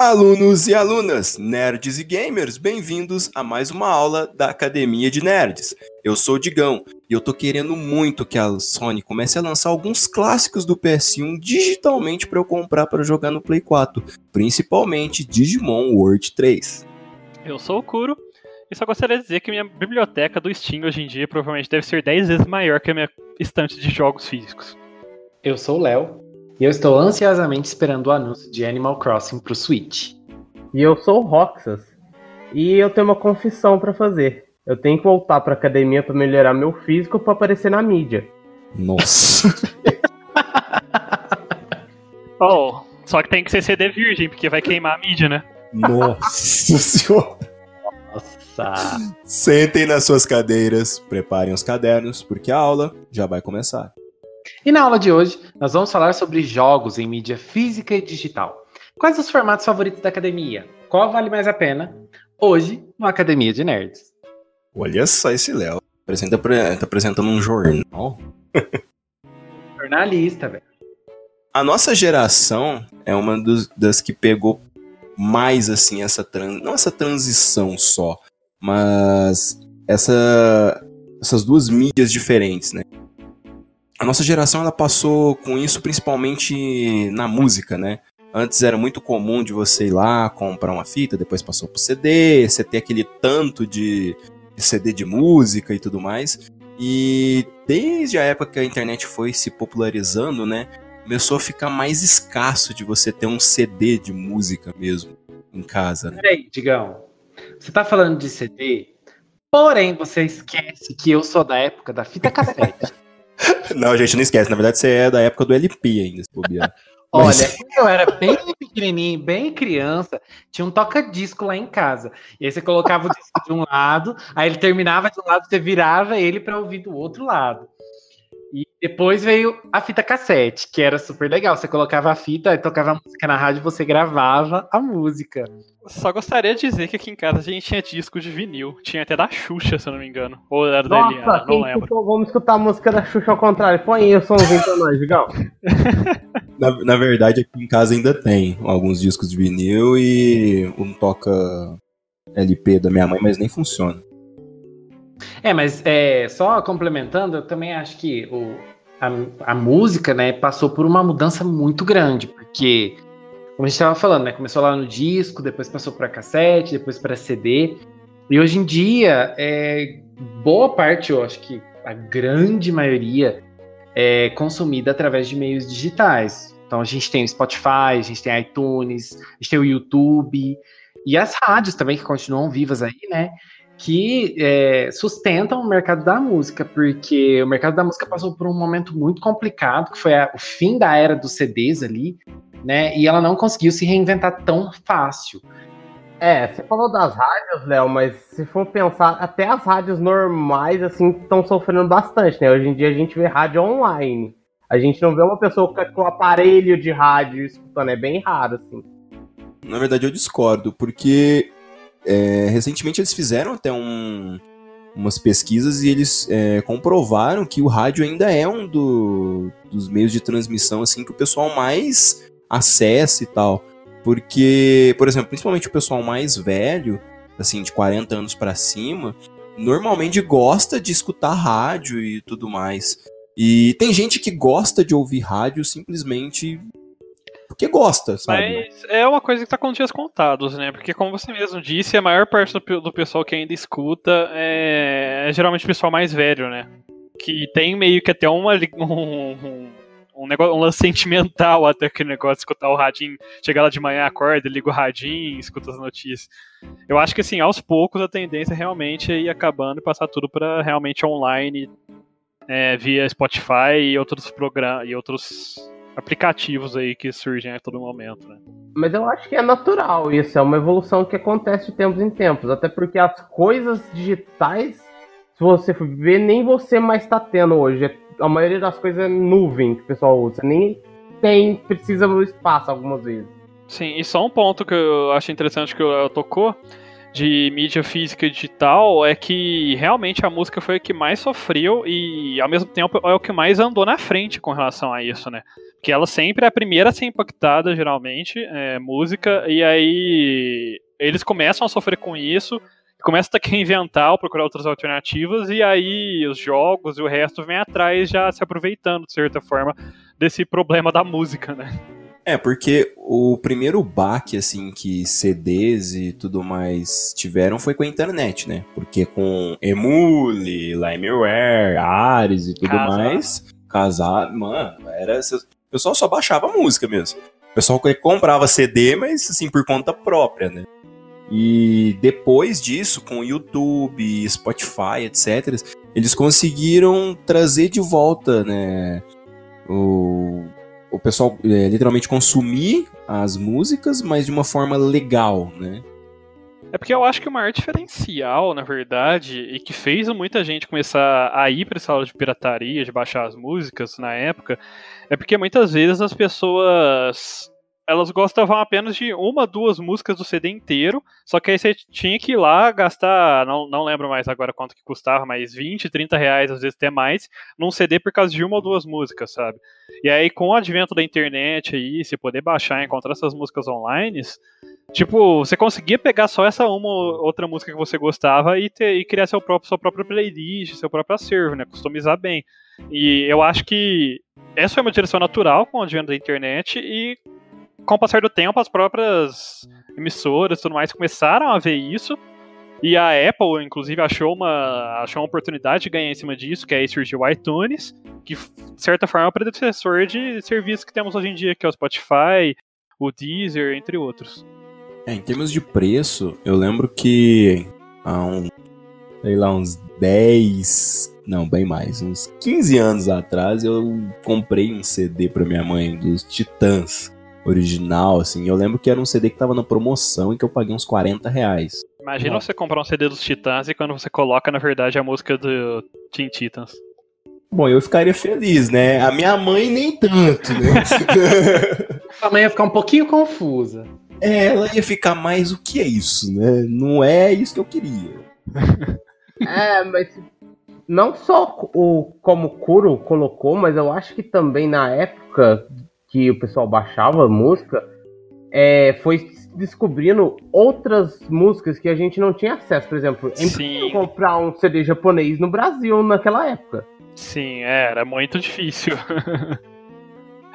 Alunos e alunas, nerds e gamers, bem-vindos a mais uma aula da Academia de Nerds. Eu sou o Digão e eu tô querendo muito que a Sony comece a lançar alguns clássicos do PS1 digitalmente para eu comprar para jogar no Play 4, principalmente Digimon World 3. Eu sou o Kuro e só gostaria de dizer que minha biblioteca do Steam hoje em dia provavelmente deve ser 10 vezes maior que a minha estante de jogos físicos. Eu sou o Léo e eu estou ansiosamente esperando o anúncio de Animal Crossing pro Switch. E eu sou o Roxas. E eu tenho uma confissão para fazer. Eu tenho que voltar pra academia para melhorar meu físico para aparecer na mídia. Nossa. oh, só que tem que ser CD virgem, porque vai queimar a mídia, né? Nossa senhora. Nossa. Sentem nas suas cadeiras, preparem os cadernos, porque a aula já vai começar. E na aula de hoje, nós vamos falar sobre jogos em mídia física e digital. Quais os formatos favoritos da academia? Qual vale mais a pena? Hoje, no Academia de Nerds. Olha só esse Léo. Apresenta, tá apresentando um jornal. Jornalista, velho. A nossa geração é uma dos, das que pegou mais assim essa trans, não essa transição só, mas essa essas duas mídias diferentes, né? A nossa geração ela passou com isso principalmente na música, né? Antes era muito comum de você ir lá comprar uma fita, depois passou pro CD, você ter aquele tanto de, CD de música e tudo mais. E desde a época que a internet foi se popularizando, né? Começou a ficar mais escasso de você ter um CD de música mesmo em casa, né? Peraí, Digão. Você tá falando de CD, porém você esquece que eu sou da época da fita cassete. Não, gente, não esquece. Na verdade, você é da época do LP ainda, se bobear. Olha, Mas... eu era bem pequenininho, bem criança, tinha um toca-disco lá em casa. E aí você colocava o disco de um lado, aí ele terminava de um lado, você virava ele para ouvir do outro lado. E depois veio a fita cassete, que era super legal. Você colocava a fita, tocava a música na rádio, você gravava a música. Só gostaria de dizer que aqui em casa a gente tinha disco de vinil. Tinha até da Xuxa, se eu não me engano. Ou era Nossa, da Eliana, não lembro. Escutou, vamos escutar a música da Xuxa ao contrário. Põe aí o somzinho pra nós, Digão. na, na verdade, aqui em casa ainda tem alguns discos de vinil e um toca LP da minha mãe, mas nem funciona. É, mas é, só complementando, eu também acho que o, a, a música, né, passou por uma mudança muito grande, porque, como a gente estava falando, né, começou lá no disco, depois passou para cassete, depois para CD, e hoje em dia, é, boa parte, eu acho que a grande maioria é consumida através de meios digitais. Então a gente tem o Spotify, a gente tem iTunes, a gente tem o YouTube, e as rádios também que continuam vivas aí, né? Que é, sustentam o mercado da música, porque o mercado da música passou por um momento muito complicado, que foi a, o fim da era dos CDs ali, né? E ela não conseguiu se reinventar tão fácil. É, você falou das rádios, Léo, mas se for pensar, até as rádios normais, assim, estão sofrendo bastante, né? Hoje em dia a gente vê rádio online. A gente não vê uma pessoa com aparelho de rádio escutando, é bem raro, assim. Na verdade, eu discordo, porque é, recentemente eles fizeram até um, umas pesquisas e eles é, comprovaram que o rádio ainda é um do, dos meios de transmissão assim que o pessoal mais acessa e tal. Porque, por exemplo, principalmente o pessoal mais velho, assim, de 40 anos para cima, normalmente gosta de escutar rádio e tudo mais. E tem gente que gosta de ouvir rádio simplesmente porque gosta, sabe? Mas é uma coisa que tá com dias contados, né? Porque, como você mesmo disse, a maior parte do, do pessoal que ainda escuta é, é, geralmente o pessoal mais velho, né? Que tem meio que até uma, um, um, um, negócio, um lance sentimental até aquele negócio de escutar o radinho, chegar lá de manhã, acorda, liga o radinho, escuta as notícias. Eu acho que, assim, aos poucos a tendência é realmente ir acabando e passar tudo para realmente online, é, via Spotify e outros programas e outros aplicativos aí que surgem a todo momento, né? Mas eu acho que é natural isso, é uma evolução que acontece de tempos em tempos, até porque as coisas digitais, se você ver, nem você mais está tendo hoje. A maioria das coisas é nuvem que o pessoal usa, nem tem, precisa do espaço algumas vezes. Sim, e só um ponto que eu acho interessante que o tocou, de mídia física e digital é que realmente a música foi o que mais sofreu e ao mesmo tempo é o que mais andou na frente com relação a isso, né? Que ela sempre é a primeira a ser impactada, geralmente, é, música, e aí eles começam a sofrer com isso, começam a ter que inventar ou procurar outras alternativas, e aí os jogos e o resto vem atrás já se aproveitando, de certa forma, desse problema da música, né? É, porque o primeiro baque, assim, que CDs e tudo mais tiveram foi com a internet, né? Porque com Emule, Limeware, Ares e tudo Casar. mais, casar, mano, era. O pessoal só baixava música mesmo. O pessoal comprava CD, mas assim, por conta própria, né? E depois disso, com YouTube, Spotify, etc., eles conseguiram trazer de volta, né? O, o pessoal é, literalmente consumir as músicas, mas de uma forma legal, né? É porque eu acho que o maior diferencial, na verdade, e que fez muita gente começar a ir para essa aula de pirataria, de baixar as músicas na época, é porque muitas vezes as pessoas elas gostavam apenas de uma, duas músicas do CD inteiro, só que aí você tinha que ir lá gastar, não, não lembro mais agora quanto que custava, mas 20, 30 reais, às vezes até mais, num CD por causa de uma ou duas músicas, sabe? E aí com o advento da internet aí, se poder baixar e encontrar essas músicas online, tipo, você conseguia pegar só essa uma ou outra música que você gostava e, ter, e criar seu próprio, sua própria playlist, seu próprio acervo, né? Customizar bem. E eu acho que essa foi uma direção natural com o advento da internet e com o passar do tempo, as próprias emissoras e tudo mais começaram a ver isso. E a Apple, inclusive, achou uma, achou uma oportunidade de ganhar em cima disso, que aí surgiu o iTunes, que, de certa forma, é o predecessor de serviços que temos hoje em dia, que é o Spotify, o Deezer, entre outros. É, em termos de preço, eu lembro que há um, sei lá, uns 10, não, bem mais, uns 15 anos atrás, eu comprei um CD para minha mãe dos Titãs, original, assim. Eu lembro que era um CD que tava na promoção e que eu paguei uns 40 reais. Imagina você comprar um CD dos Titãs e quando você coloca, na verdade, a música do Teen Titans. Bom, eu ficaria feliz, né? A minha mãe nem tanto, né? a mãe ia ficar um pouquinho confusa. É, ela ia ficar mais o que é isso, né? Não é isso que eu queria. é, mas não só o como o Kuro colocou, mas eu acho que também na época que o pessoal baixava música, é, foi descobrindo outras músicas que a gente não tinha acesso. Por exemplo, é impossível comprar um CD japonês no Brasil naquela época. Sim, é, era muito difícil.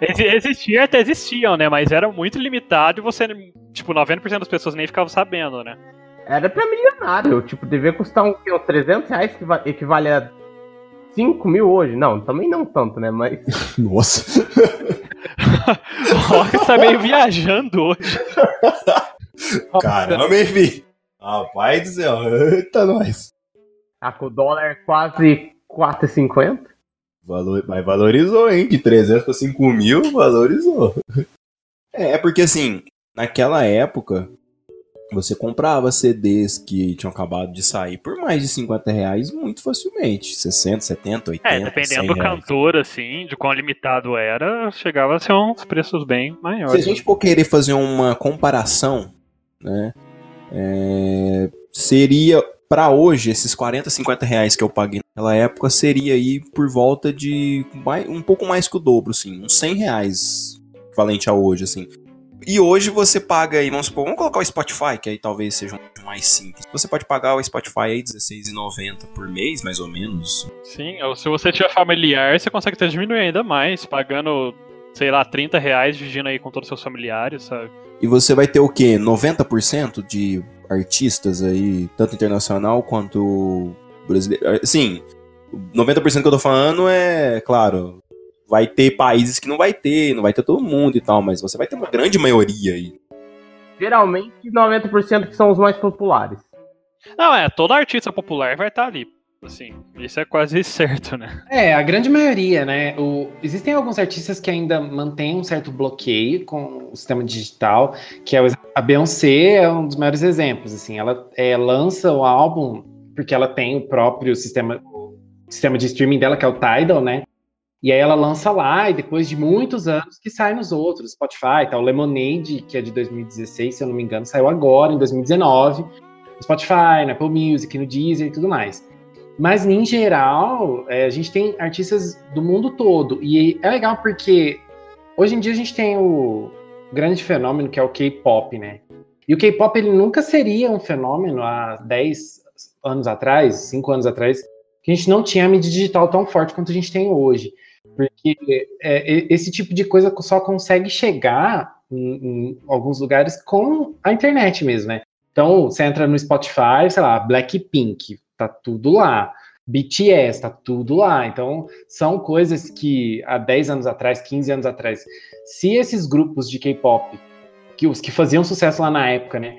Existia, até existiam, né? Mas era muito limitado e você, tipo, 90% das pessoas nem ficavam sabendo, né? Era pra milionário, tipo, devia custar um, 300 reais que equivale a 5 mil hoje. Não, também não tanto, né? Mas. Nossa! o Rock tá meio viajando hoje. Caramba, enfim. Rapaz do céu, eita nós. Tá com o dólar quase 4,50? Valor, mas valorizou, hein? De 300 para 5 mil, valorizou. É, é porque assim, naquela época, você comprava CDs que tinham acabado de sair por mais de 50 reais muito facilmente. 60, 70, 80. É, dependendo do reais. cantor, assim, de quão limitado era, chegava a ser uns preços bem maiores. Se a gente for querer fazer uma comparação, né? É, seria para hoje, esses 40, 50 reais que eu paguei naquela época, seria aí por volta de um pouco mais que o dobro, assim, uns 100 reais valente a hoje, assim. E hoje você paga aí, vamos supor, vamos colocar o Spotify, que aí talvez seja um mais simples. Você pode pagar o Spotify aí R$16,90 por mês, mais ou menos. Sim, ou se você tiver familiar, você consegue até diminuir ainda mais, pagando, sei lá, 30 reais, dividindo aí com todos os seus familiares, sabe? E você vai ter o quê? 90% de artistas aí, tanto internacional quanto brasileiro. Sim, 90% que eu tô falando é, claro, vai ter países que não vai ter, não vai ter todo mundo e tal, mas você vai ter uma grande maioria aí. Geralmente 90% que são os mais populares. Não, é, todo artista popular vai estar ali. Assim, isso é quase certo, né? É, a grande maioria, né? O, existem alguns artistas que ainda mantêm um certo bloqueio com o sistema digital, que é a Beyoncé é um dos maiores exemplos. Assim, ela é, lança o álbum porque ela tem o próprio sistema, o sistema de streaming dela, que é o Tidal, né? E aí ela lança lá, e depois de muitos anos que sai nos outros, Spotify, tá, o Lemonade, que é de 2016, se eu não me engano, saiu agora, em 2019, no Spotify, na Apple Music, no Deezer e tudo mais. Mas, em geral, é, a gente tem artistas do mundo todo, e é legal porque hoje em dia a gente tem o grande fenômeno que é o K-pop, né? E o K-pop ele nunca seria um fenômeno há 10 anos atrás, 5 anos atrás, que a gente não tinha a mídia digital tão forte quanto a gente tem hoje. Porque é, esse tipo de coisa só consegue chegar em, em, alguns lugares com a internet mesmo, né? Então, você entra no Spotify, sei lá, Blackpink, tá tudo lá. BTS, tá tudo lá. Então, são coisas que há 10 anos atrás, 15 anos atrás, se esses grupos de K-pop, que os que faziam sucesso lá na época, né,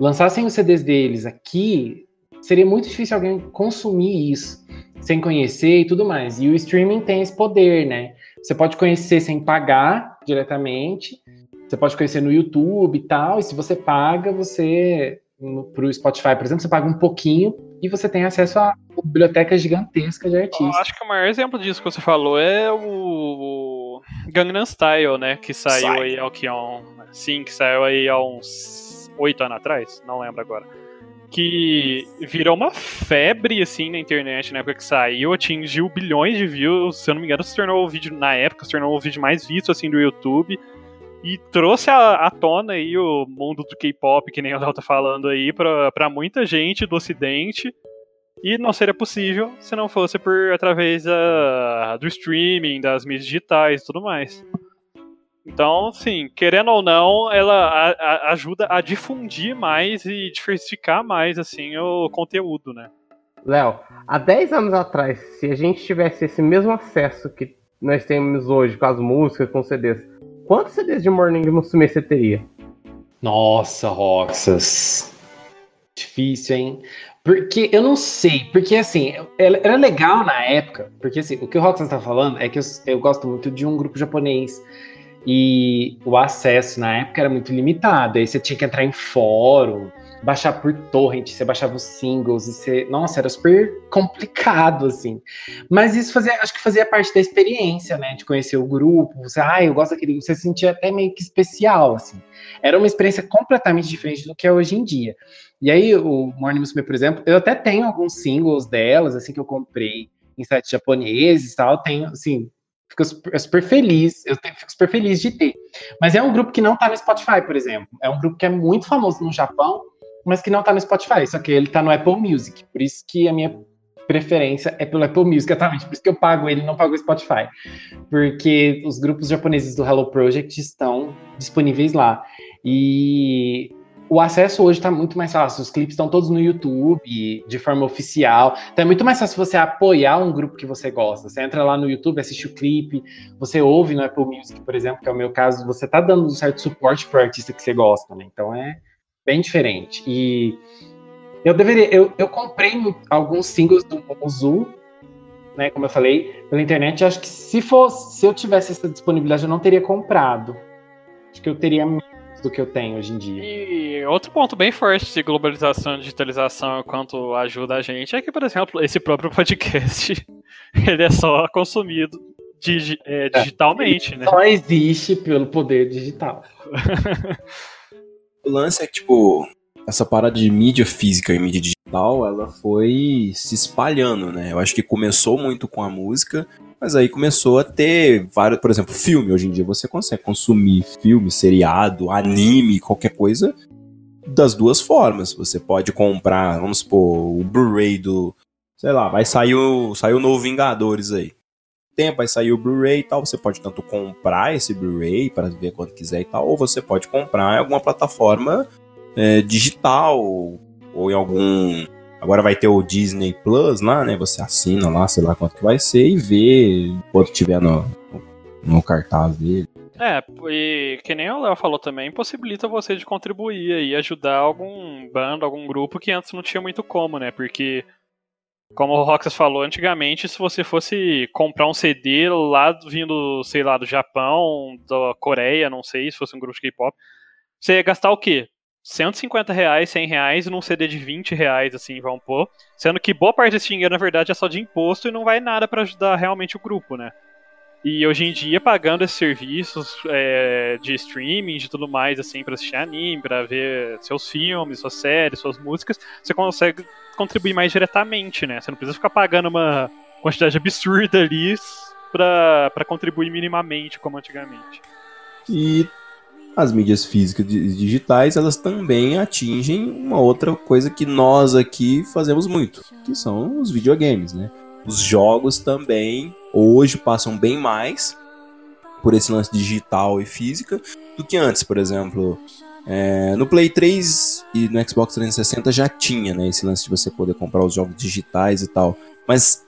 lançassem os CDs deles aqui, seria muito difícil alguém consumir isso sem conhecer e tudo mais. E o streaming tem esse poder, né? Você pode conhecer sem pagar diretamente, você pode conhecer no YouTube e tal, e se você paga, você para o Spotify, por exemplo, você paga um pouquinho e você tem acesso a biblioteca gigantesca de artistas. Eu acho que o maior exemplo disso que você falou é o Gangnam Style, né? Que saiu Sai. aí ao que um, sim, que saiu aí há uns oito anos atrás, não lembro agora. Que virou uma febre assim na internet na época que saiu, atingiu bilhões de views, se eu não me engano, se tornou o vídeo na época, se tornou o vídeo mais visto assim do YouTube e trouxe à, tona aí o mundo do K-pop, que nem o Léo tá falando aí, pra, pra muita gente do ocidente. E não seria possível se não fosse por através da, do streaming, das mídias digitais e tudo mais. Então, sim, querendo ou não, ela a, a, ajuda a difundir mais e diversificar mais assim o conteúdo, né? Léo, há 10 anos atrás, se a gente tivesse esse mesmo acesso que nós temos hoje com as músicas, com CDs, Quantos CDs de Morning Musume você teria? Nossa, Roxas. Difícil, hein? Porque eu não sei, porque assim, era legal na época, porque assim, o que o Roxas tá falando é que eu, eu gosto muito de um grupo japonês e o acesso na época era muito limitado, aí você tinha que entrar em fórum, baixar por torrent, você baixava os singles e você, nossa, era super complicado assim. Mas isso fazia, acho que fazia parte da experiência, né, de conhecer o grupo, você, ah, eu gosto daquele, você se sentia até meio que especial assim. Era uma experiência completamente diferente do que é hoje em dia. E aí o Morning Musume, por exemplo, eu até tenho alguns singles delas assim que eu comprei em sites japoneses e tal, tenho assim, fico super, super feliz, eu fico super feliz de ter. Mas é um grupo que não tá no Spotify, por exemplo. É um grupo que é muito famoso no Japão, mas que não tá no Spotify, só que ele tá no Apple Music. Por isso que a minha preferência é pelo Apple Music, exatamente. Por isso que eu pago ele, não pago o Spotify. Porque os grupos japoneses do Hello Project estão disponíveis lá. E o acesso hoje está muito mais fácil. Os clipes estão todos no YouTube, de forma oficial. Então é muito mais fácil você apoiar um grupo que você gosta. Você entra lá no YouTube, assiste o clipe, você ouve no Apple Music, por exemplo, que é o meu caso, você está dando um certo suporte para o artista que você gosta, né? Então é bem diferente. E eu deveria, eu, eu comprei alguns singles do Mozu, né, como eu falei, pela internet. Acho que se fosse, se eu tivesse essa disponibilidade, eu não teria comprado. Acho que eu teria do que eu tenho hoje em dia. E outro ponto bem forte de globalização e digitalização quanto ajuda a gente é que, por exemplo, esse próprio podcast ele é só consumido digi é, digitalmente, é, né? Só existe pelo poder digital. O lance é que, tipo, essa parada de mídia física e mídia digital, ela foi se espalhando, né? Eu acho que começou muito com a música, mas aí começou a ter vários, por exemplo, filme. Hoje em dia você consegue consumir filme, seriado, anime, qualquer coisa das duas formas. Você pode comprar, vamos supor, o Blu-ray do, sei lá, vai sair o, sair o novo Vingadores aí tempo, vai sair o Blu-ray e tal. Você pode tanto comprar esse Blu-ray para ver quando quiser e tal, ou você pode comprar em alguma plataforma é, digital ou em algum. Agora vai ter o Disney Plus lá, né? Você assina lá, sei lá quanto que vai ser e vê quanto tiver no, no cartaz dele. É, e que nem o Léo falou também, possibilita você de contribuir e ajudar algum bando, algum grupo que antes não tinha muito como, né? Porque como o Roxas falou, antigamente, se você fosse comprar um CD lá vindo, sei lá, do Japão, da Coreia, não sei, se fosse um grupo de K-pop, você ia gastar o quê? 150 reais, 100 reais num CD de 20 reais, assim, vão pôr. Sendo que boa parte desse dinheiro, na verdade, é só de imposto e não vai nada para ajudar realmente o grupo, né? E hoje em dia, pagando esses serviços é, de streaming, de tudo mais, assim, para assistir anime, para ver seus filmes, suas séries, suas músicas, você consegue contribuir mais diretamente, né? Você não precisa ficar pagando uma quantidade absurda ali para contribuir minimamente como antigamente. E as mídias físicas e digitais, elas também atingem uma outra coisa que nós aqui fazemos muito, que são os videogames, né? Os jogos também hoje passam bem mais por esse lance digital e física do que antes, por exemplo. É, no Play 3 e no Xbox 360 já tinha né, esse lance de você poder comprar os jogos digitais e tal. Mas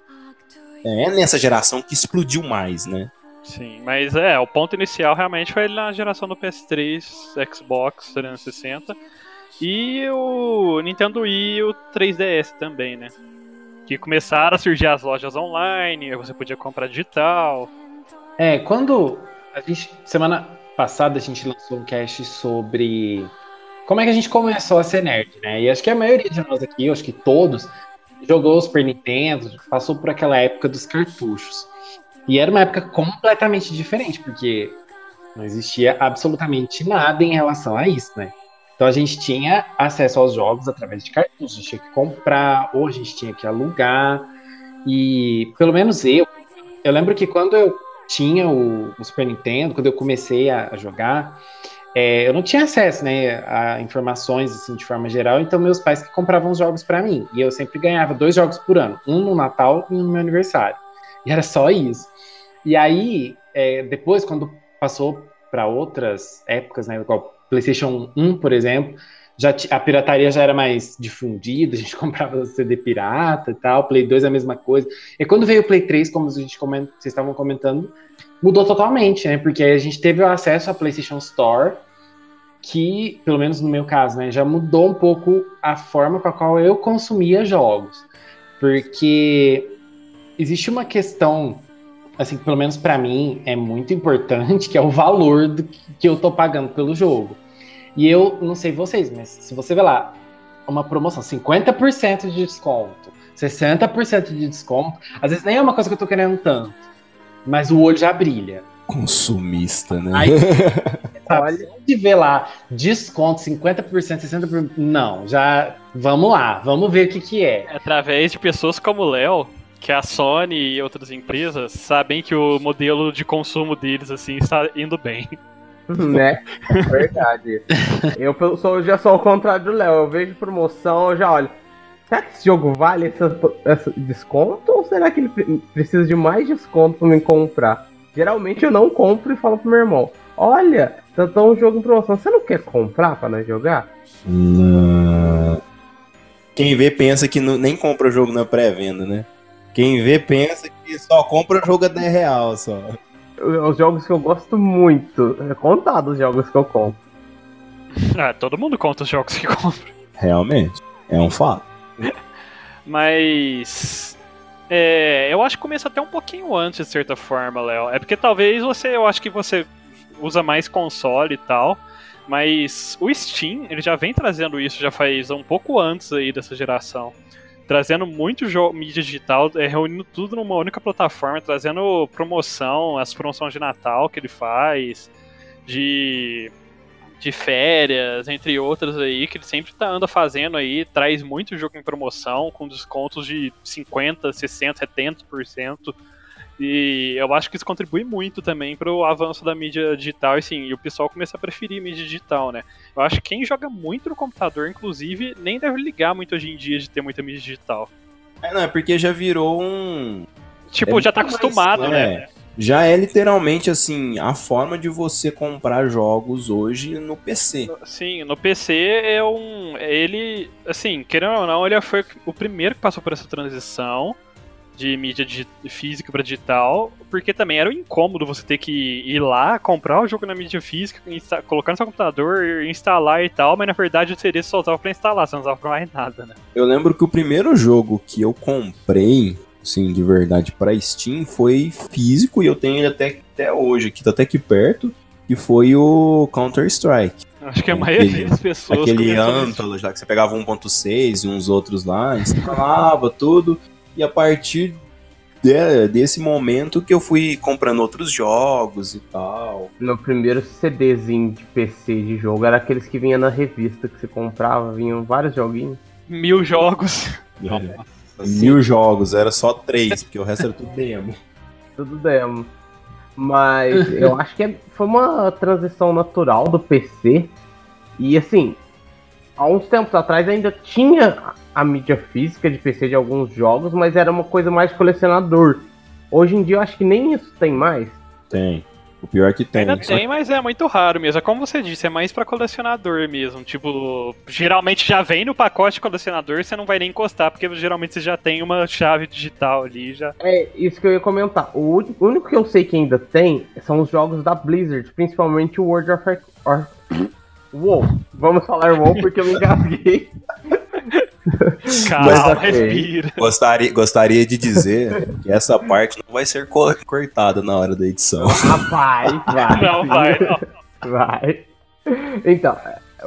é nessa geração que explodiu mais, né? Sim, mas é, o ponto inicial realmente foi na geração do PS3, Xbox 360 e o Nintendo Wii e o 3DS também, né? Que começaram a surgir as lojas online, você podia comprar digital. É, quando a gente semana passada a gente lançou um cast sobre como é que a gente começou a ser nerd, né? E acho que a maioria de nós aqui, acho que todos, jogou o Super Nintendo, passou por aquela época dos cartuchos. E era uma época completamente diferente, porque não existia absolutamente nada em relação a isso, né? Então a gente tinha acesso aos jogos através de cartuchos, a gente tinha que comprar, ou a gente tinha que alugar. E pelo menos eu, eu lembro que quando eu tinha o, o Super Nintendo, quando eu comecei a, a jogar, é, eu não tinha acesso né, a informações assim, de forma geral, então meus pais que compravam os jogos para mim. E eu sempre ganhava dois jogos por ano, um no Natal e um no meu aniversário. E era só isso. E aí, é, depois, quando passou para outras épocas, né, igual PlayStation 1, por exemplo, já a pirataria já era mais difundida, a gente comprava CD pirata e tal, Play 2 é a mesma coisa. E quando veio o Play 3, como a gente comenta, vocês estavam comentando, mudou totalmente, né? Porque a gente teve o acesso à PlayStation Store, que, pelo menos no meu caso, né, já mudou um pouco a forma com a qual eu consumia jogos. Porque existe uma questão, assim, pelo menos para mim, é muito importante, que é o valor do que eu tô pagando pelo jogo. E eu não sei vocês, mas se você vê lá uma promoção, 50% de desconto, 60% de desconto, às vezes nem é uma coisa que eu tô querendo tanto, mas o olho já brilha. Consumista, né? Aí, Olha. de ver lá desconto 50%, 60%, não, já vamos lá, vamos ver o que que é. Através de pessoas como o Léo, que a Sony e outras empresas sabem que o modelo de consumo deles assim está indo bem. né? É verdade. eu sou, já sou ao contrário do Léo. Eu vejo promoção, eu já olho. Será que esse jogo vale esse desconto? Ou será que ele precisa de mais desconto pra me comprar? Geralmente eu não compro e falo pro meu irmão: Olha, tá, tá um jogo em promoção. Você não quer comprar pra nós jogar? Não. Quem vê pensa que não, nem compra o jogo na pré-venda, né? Quem vê pensa que só compra o jogo a 10 real só os jogos que eu gosto muito. É contado os jogos que eu compro. Ah, todo mundo conta os jogos que compra. Realmente. É um fato. Mas. É, eu acho que começa até um pouquinho antes, de certa forma, Léo. É porque talvez você. Eu acho que você usa mais console e tal. Mas o Steam, ele já vem trazendo isso já faz um pouco antes aí dessa geração trazendo muito mídia digital, é, reunindo tudo numa única plataforma, trazendo promoção, as promoções de Natal que ele faz, de, de férias, entre outras aí, que ele sempre tá, anda fazendo aí, traz muito jogo em promoção, com descontos de 50%, 60%, 70%. E eu acho que isso contribui muito também para o avanço da mídia digital e sim, e o pessoal começa a preferir mídia digital, né? Eu acho que quem joga muito no computador, inclusive, nem deve ligar muito hoje em dia de ter muita mídia digital. É, não, é porque já virou um. Tipo, é já tá acostumado, mais, né? É. Já é literalmente assim, a forma de você comprar jogos hoje no PC. Sim, no PC é um. Ele, assim, querendo ou não, ele foi o primeiro que passou por essa transição de mídia física para digital, porque também era um incômodo você ter que ir lá, comprar o jogo na mídia física, colocar no seu computador, instalar e tal, mas na verdade o CD só usava pra instalar, você não usava pra mais nada, né? Eu lembro que o primeiro jogo que eu comprei, sim, de verdade, pra Steam foi físico e eu tenho ele até, até hoje, aqui tá até aqui perto, que foi o Counter-Strike. Acho que a maioria aquele, das pessoas. Aquele Antalos lá, que você pegava 1.6 e uns outros lá, instalava tudo. E a partir de, desse momento que eu fui comprando outros jogos e tal. Meu primeiro CDzinho de PC de jogo era aqueles que vinha na revista que você comprava, vinham vários joguinhos. Mil jogos. É. Mil jogos, era só três, porque o resto era tudo demo. tudo demo. Mas eu acho que é, foi uma transição natural do PC. E assim, há uns tempos atrás ainda tinha a mídia física de PC de alguns jogos, mas era uma coisa mais colecionador. Hoje em dia eu acho que nem isso tem mais. Tem. O pior é que tem. Ainda tem, mas é muito raro mesmo. É como você disse, é mais pra colecionador mesmo. Tipo, geralmente já vem no pacote colecionador, você não vai nem encostar, porque geralmente você já tem uma chave digital ali já. É isso que eu ia comentar. O único que eu sei que ainda tem são os jogos da Blizzard, principalmente o World of Warcraft. WoW. Vamos falar WoW porque eu me engasguei. Calma, okay. respira. Gostaria, gostaria de dizer que essa parte não vai ser cortada na hora da edição. Rapaz, vai. Não vai, não. Vai. Então,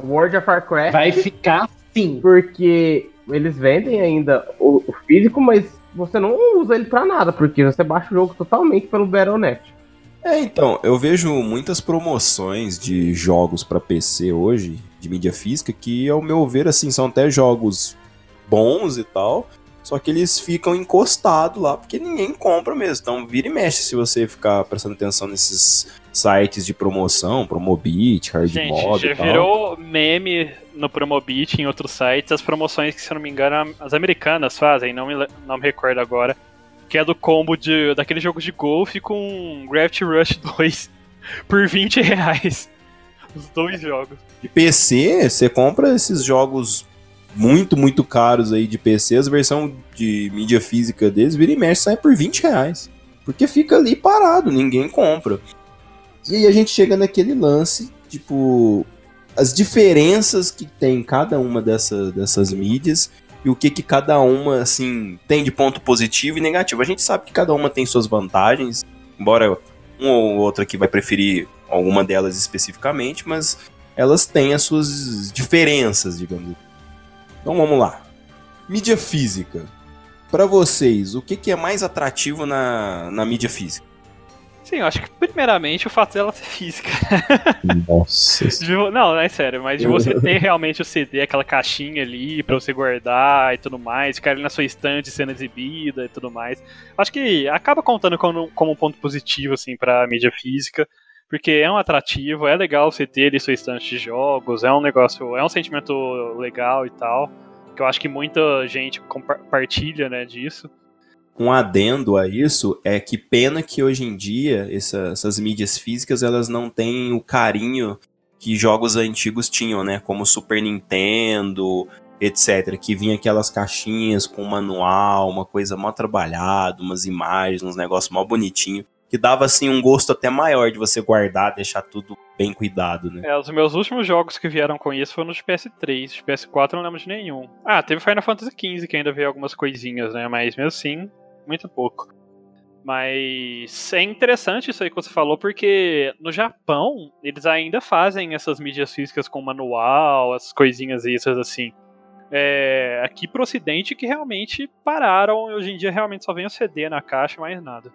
World of Warcraft. Vai ficar sim. Porque eles vendem ainda o, o físico, mas você não usa ele pra nada, porque você baixa o jogo totalmente pelo Battle.net. É, então, eu vejo muitas promoções de jogos para PC hoje, de mídia física, que ao meu ver, assim, são até jogos bons e tal, só que eles ficam encostados lá porque ninguém compra mesmo. Então, vira e mexe se você ficar prestando atenção nesses sites de promoção, Promobit, Hardmob já e tal. virou meme no Promobit, em outros sites, as promoções que, se eu não me engano, as americanas fazem, não me, não me recordo agora que é do combo de, daquele jogo de golfe com Gravity Rush 2 por 20 reais. Os dois jogos. De PC, você compra esses jogos muito, muito caros aí de PC, as versão de mídia física deles, vira e mexe, sai por 20 reais. Porque fica ali parado, ninguém compra. E aí a gente chega naquele lance, tipo, as diferenças que tem cada uma dessa, dessas mídias e o que que cada uma, assim, tem de ponto positivo e negativo. A gente sabe que cada uma tem suas vantagens, embora um ou outro aqui vai preferir alguma delas especificamente, mas elas têm as suas diferenças, digamos assim. Então vamos lá. Mídia física. Para vocês, o que, que é mais atrativo na, na mídia física? Sim, eu acho que primeiramente o fato dela ser física. Nossa. De, não, é sério, mas de você ter realmente o CD, aquela caixinha ali pra você guardar e tudo mais, ficar ali na sua estante sendo exibida e tudo mais. Acho que acaba contando como, como um ponto positivo, assim, pra mídia física. Porque é um atrativo, é legal você ter ali sua estante de jogos, é um negócio, é um sentimento legal e tal. Que eu acho que muita gente compartilha, né, disso um adendo a isso é que pena que hoje em dia essa, essas mídias físicas elas não têm o carinho que jogos antigos tinham, né? Como Super Nintendo, etc. Que vinha aquelas caixinhas com manual, uma coisa mal trabalhada, umas imagens, uns negócios mal bonitinho. Que dava assim um gosto até maior de você guardar, deixar tudo bem cuidado, né? É, os meus últimos jogos que vieram com isso foram nos PS3. De PS4 eu não lembro de nenhum. Ah, teve Final Fantasy XV que ainda veio algumas coisinhas, né? Mas mesmo assim, muito pouco. Mas é interessante isso aí que você falou, porque no Japão eles ainda fazem essas mídias físicas com manual, as coisinhas essas assim. É, aqui pro ocidente que realmente pararam, hoje em dia realmente só vem o CD na caixa, mais nada.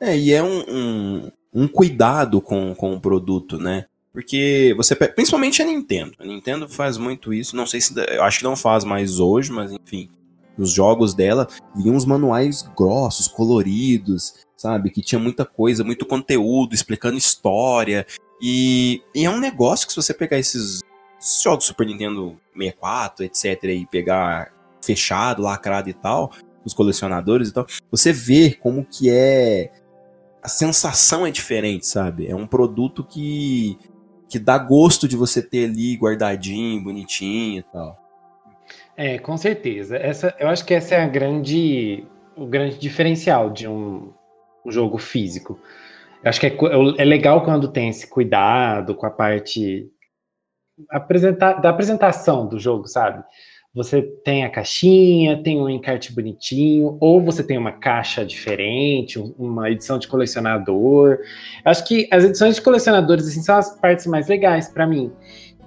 É, e é um, um, um cuidado com, com o produto, né? Porque você. Principalmente a Nintendo. A Nintendo faz muito isso. Não sei se. Eu acho que não faz mais hoje, mas enfim nos jogos dela, vinham uns manuais grossos, coloridos, sabe? Que tinha muita coisa, muito conteúdo, explicando história. E, e é um negócio que se você pegar esses, esses jogos Super Nintendo 64, etc, e pegar fechado, lacrado e tal, os colecionadores e tal, você vê como que é a sensação é diferente, sabe? É um produto que que dá gosto de você ter ali guardadinho, bonitinho e tal. É, com certeza. Essa, eu acho que essa é a grande, o grande diferencial de um, um jogo físico. Eu acho que é, é, legal quando tem esse cuidado com a parte apresentar, da apresentação do jogo, sabe? Você tem a caixinha, tem um encarte bonitinho, ou você tem uma caixa diferente, uma edição de colecionador. Eu acho que as edições de colecionadores assim, são as partes mais legais para mim,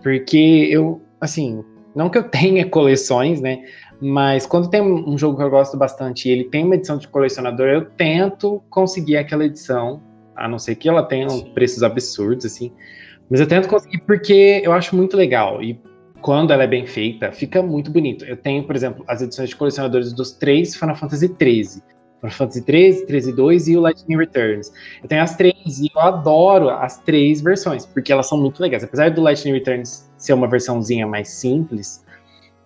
porque eu, assim, não que eu tenha coleções, né? Mas quando tem um jogo que eu gosto bastante e ele tem uma edição de colecionador, eu tento conseguir aquela edição, a não ser que ela tenha preços absurdos, assim. Mas eu tento conseguir porque eu acho muito legal. E quando ela é bem feita, fica muito bonito. Eu tenho, por exemplo, as edições de colecionadores dos três Final Fantasy XIII. Final Fantasy 13, 13 2 e o Lightning Returns. Eu tenho as três e eu adoro as três versões, porque elas são muito legais. Apesar do Lightning Returns ser uma versãozinha mais simples,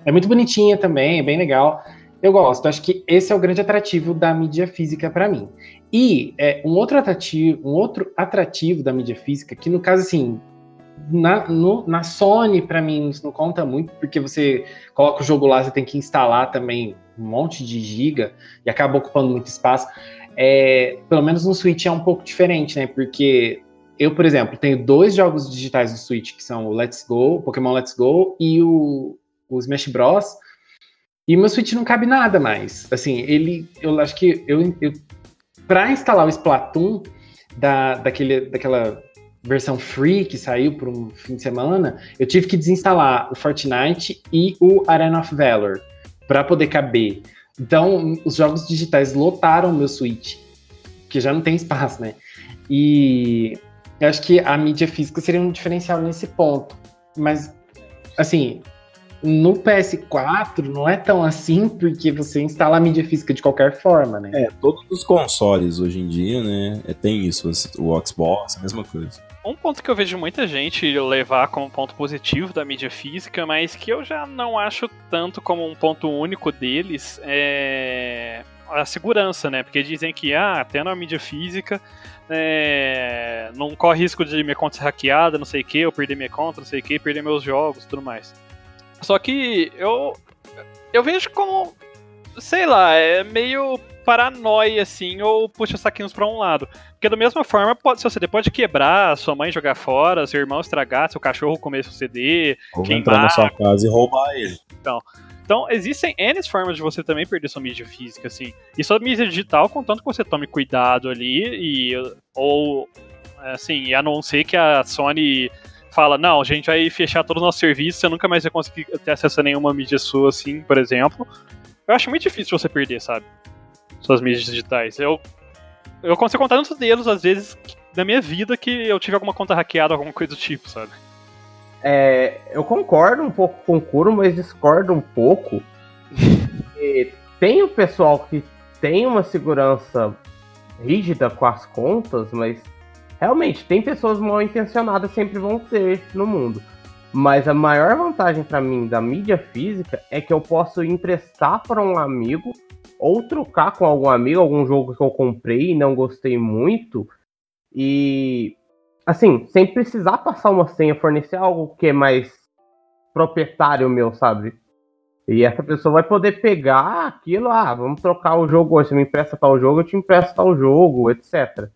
é muito bonitinha também, é bem legal. Eu gosto, acho que esse é o grande atrativo da mídia física para mim. E é, um outro atrativo, um outro atrativo da mídia física, que no caso assim, na, no, na Sony, para mim, isso não conta muito, porque você coloca o jogo lá, você tem que instalar também um monte de giga e acaba ocupando muito espaço. É, pelo menos no Switch é um pouco diferente, né? Porque eu, por exemplo, tenho dois jogos digitais no Switch, que são o Let's Go, Pokémon Let's Go e o, o Smash Bros. E meu Switch não cabe nada mais. Assim, ele. Eu acho que eu, eu para instalar o Splatoon da, daquele, daquela versão free que saiu por um fim de semana, eu tive que desinstalar o Fortnite e o Arena of Valor para poder caber. Então, os jogos digitais lotaram meu Switch, que já não tem espaço, né? E eu acho que a mídia física seria um diferencial nesse ponto. Mas, assim, no PS4 não é tão assim, porque você instala a mídia física de qualquer forma, né? É, todos os consoles hoje em dia, né, é, tem isso. O Xbox, a mesma coisa. Um ponto que eu vejo muita gente levar como ponto positivo da mídia física, mas que eu já não acho tanto como um ponto único deles, é a segurança, né? Porque dizem que, ah, tendo a mídia física, é, não corre risco de minha conta ser hackeada, não sei o que, eu perder minha conta, não sei o que, perder meus jogos tudo mais. Só que eu, eu vejo como, sei lá, é meio paranoia, assim, ou puxa saquinhos pra um lado. Porque da mesma forma, pode, seu CD pode quebrar, sua mãe jogar fora, seu irmão estragar, seu cachorro comer seu CD, ou entrar na sua casa e roubar ele. Então, então, existem N formas de você também perder sua mídia física, assim. E sua mídia digital, contanto que você tome cuidado ali, e, ou, assim, a não ser que a Sony fala, não, a gente vai fechar todos os nossos serviços, você nunca mais vai conseguir ter acesso a nenhuma mídia sua, assim, por exemplo. Eu acho muito difícil você perder, sabe? Suas mídias digitais. Eu, eu consigo contar nos dedos, às vezes, na minha vida que eu tive alguma conta hackeada, alguma coisa do tipo, sabe? É, eu concordo um pouco com o Kuro, mas discordo um pouco. tem o pessoal que tem uma segurança rígida com as contas, mas realmente tem pessoas mal intencionadas sempre vão ter no mundo. Mas a maior vantagem para mim da mídia física é que eu posso emprestar para um amigo ou trocar com algum amigo algum jogo que eu comprei e não gostei muito e assim, sem precisar passar uma senha, fornecer algo que é mais proprietário meu, sabe? E essa pessoa vai poder pegar aquilo, ah, vamos trocar o jogo hoje, você me empresta tal jogo, eu te empresto tal jogo, etc.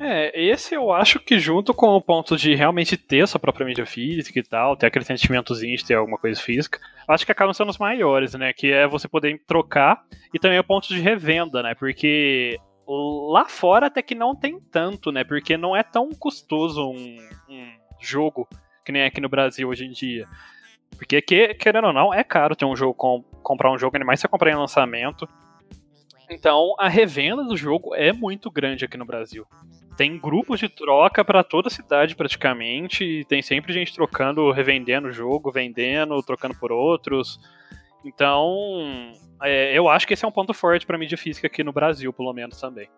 É, esse eu acho que junto com o ponto de realmente ter sua própria mídia física e tal, ter aquele sentimentozinho de ter alguma coisa física, acho que acabam sendo os maiores, né? Que é você poder trocar e também o ponto de revenda, né? Porque Lá fora até que não tem tanto, né? Porque não é tão custoso um, um jogo que nem aqui no Brasil hoje em dia. Porque, que, querendo ou não, é caro ter um jogo, com, comprar um jogo, ainda mais se você comprar em lançamento. Então, a revenda do jogo é muito grande aqui no Brasil. Tem grupos de troca para toda a cidade praticamente, e tem sempre gente trocando, revendendo o jogo, vendendo, trocando por outros. Então, é, eu acho que esse é um ponto forte para mídia física aqui no Brasil, pelo menos também.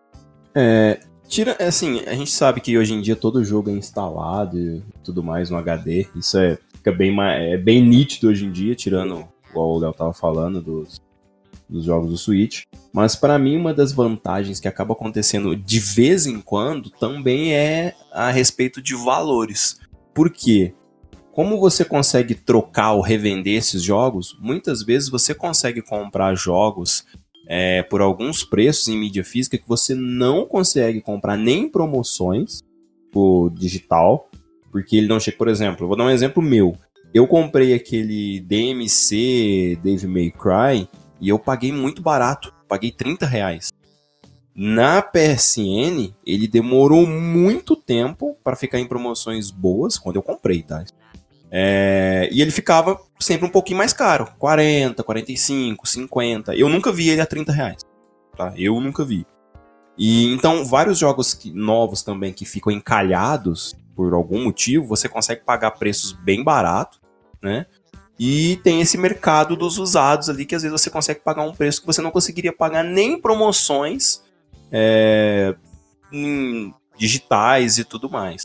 É, tira, assim, a gente sabe que hoje em dia todo jogo é instalado e tudo mais no HD. Isso é, fica bem, é bem nítido hoje em dia, tirando, igual o Léo tava falando, dos, dos jogos do Switch. Mas para mim, uma das vantagens que acaba acontecendo de vez em quando também é a respeito de valores. Por quê? Como você consegue trocar ou revender esses jogos, muitas vezes você consegue comprar jogos é, por alguns preços em mídia física que você não consegue comprar nem em promoções por digital, porque ele não chega. Por exemplo, vou dar um exemplo meu. Eu comprei aquele DMC Dave May Cry e eu paguei muito barato, paguei 30 reais. Na PSN, ele demorou muito tempo para ficar em promoções boas quando eu comprei, tá? É, e ele ficava sempre um pouquinho mais caro, 40, 45, 50. Eu nunca vi ele a 30 reais, tá? Eu nunca vi. E então vários jogos que, novos também que ficam encalhados por algum motivo, você consegue pagar preços bem baratos, né? E tem esse mercado dos usados ali que às vezes você consegue pagar um preço que você não conseguiria pagar nem em promoções é, digitais e tudo mais.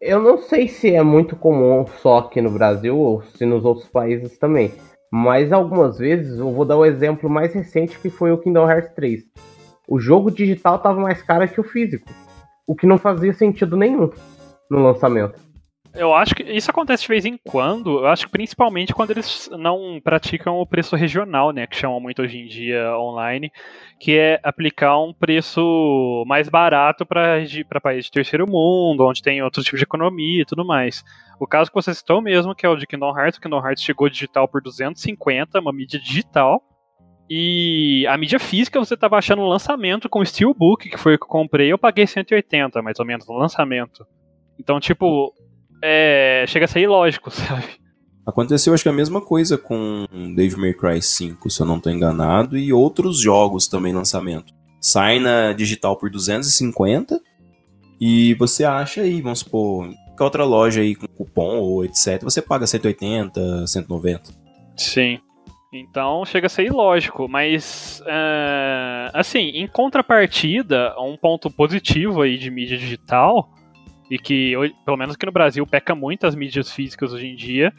Eu não sei se é muito comum só aqui no Brasil ou se nos outros países também. Mas algumas vezes, eu vou dar o um exemplo mais recente que foi o Kingdom Hearts 3. O jogo digital estava mais caro que o físico, o que não fazia sentido nenhum no lançamento. Eu acho que isso acontece de vez em quando. Eu acho que principalmente quando eles não praticam o preço regional, né? Que chamam muito hoje em dia online, que é aplicar um preço mais barato para países de terceiro mundo, onde tem outros tipos de economia e tudo mais. O caso que você citou mesmo, que é o de Kingdom Hearts, o Kingdom Hearts chegou digital por 250, uma mídia digital. E a mídia física você estava achando no lançamento com o Steelbook, que foi o que eu comprei, eu paguei 180, mais ou menos, no lançamento. Então, tipo, é, chega a ser ilógico, sabe? Aconteceu, acho que a mesma coisa com Devil May Cry 5, se eu não estou enganado, e outros jogos também lançamento. Sai na digital por 250 e você acha aí, vamos supor, qualquer outra loja aí com cupom ou etc, você paga 180, 190. Sim. Então chega a ser ilógico, mas uh, assim, em contrapartida, um ponto positivo aí de mídia digital e que, pelo menos aqui no Brasil, peca muito as mídias físicas hoje em dia,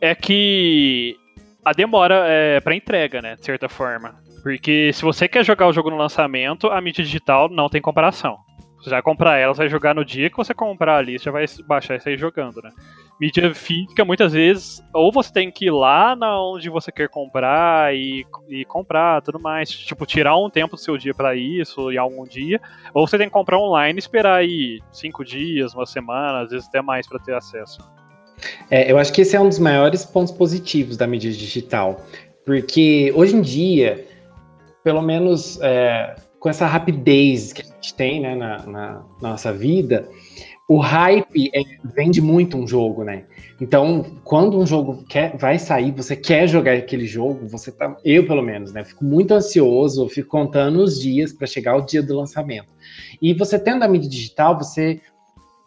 é que a demora é para entrega, né, de certa forma. Porque se você quer jogar o jogo no lançamento, a mídia digital não tem comparação. Você vai comprar ela, você vai jogar no dia que você comprar ali, você já vai baixar e sair jogando, né? Mídia física, muitas vezes, ou você tem que ir lá na onde você quer comprar e, e comprar tudo mais. Tipo, tirar um tempo do seu dia para isso, em algum dia. Ou você tem que comprar online e esperar aí cinco dias, uma semana, às vezes até mais para ter acesso. É, eu acho que esse é um dos maiores pontos positivos da mídia digital. Porque hoje em dia, pelo menos é, com essa rapidez que a gente tem né, na, na nossa vida, o hype é, vende muito um jogo, né? Então, quando um jogo quer, vai sair, você quer jogar aquele jogo, você tá. Eu, pelo menos, né? Fico muito ansioso, fico contando os dias para chegar o dia do lançamento. E você tendo a mídia digital, você.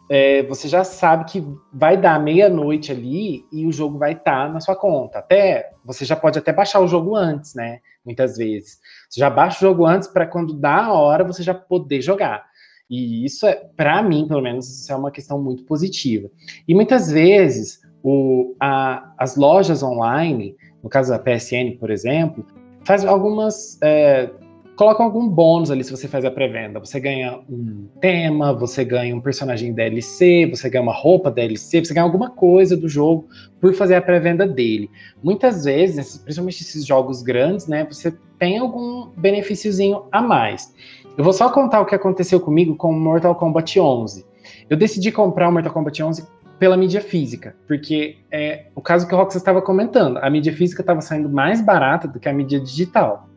É, você já sabe que vai dar meia-noite ali e o jogo vai estar tá na sua conta. Até você já pode até baixar o jogo antes, né? Muitas vezes. Você já baixa o jogo antes para quando dá a hora você já poder jogar. E isso é, para mim, pelo menos, isso é uma questão muito positiva. E muitas vezes o, a, as lojas online, no caso da PSN, por exemplo, faz algumas é, colocam algum bônus ali se você faz a pré-venda. Você ganha um tema, você ganha um personagem DLC, você ganha uma roupa DLC, você ganha alguma coisa do jogo por fazer a pré-venda dele. Muitas vezes, principalmente esses jogos grandes, né, você tem algum benefíciozinho a mais. Eu vou só contar o que aconteceu comigo com Mortal Kombat 11. Eu decidi comprar o Mortal Kombat 11 pela mídia física, porque é o caso que o Rox estava comentando, a mídia física estava saindo mais barata do que a mídia digital.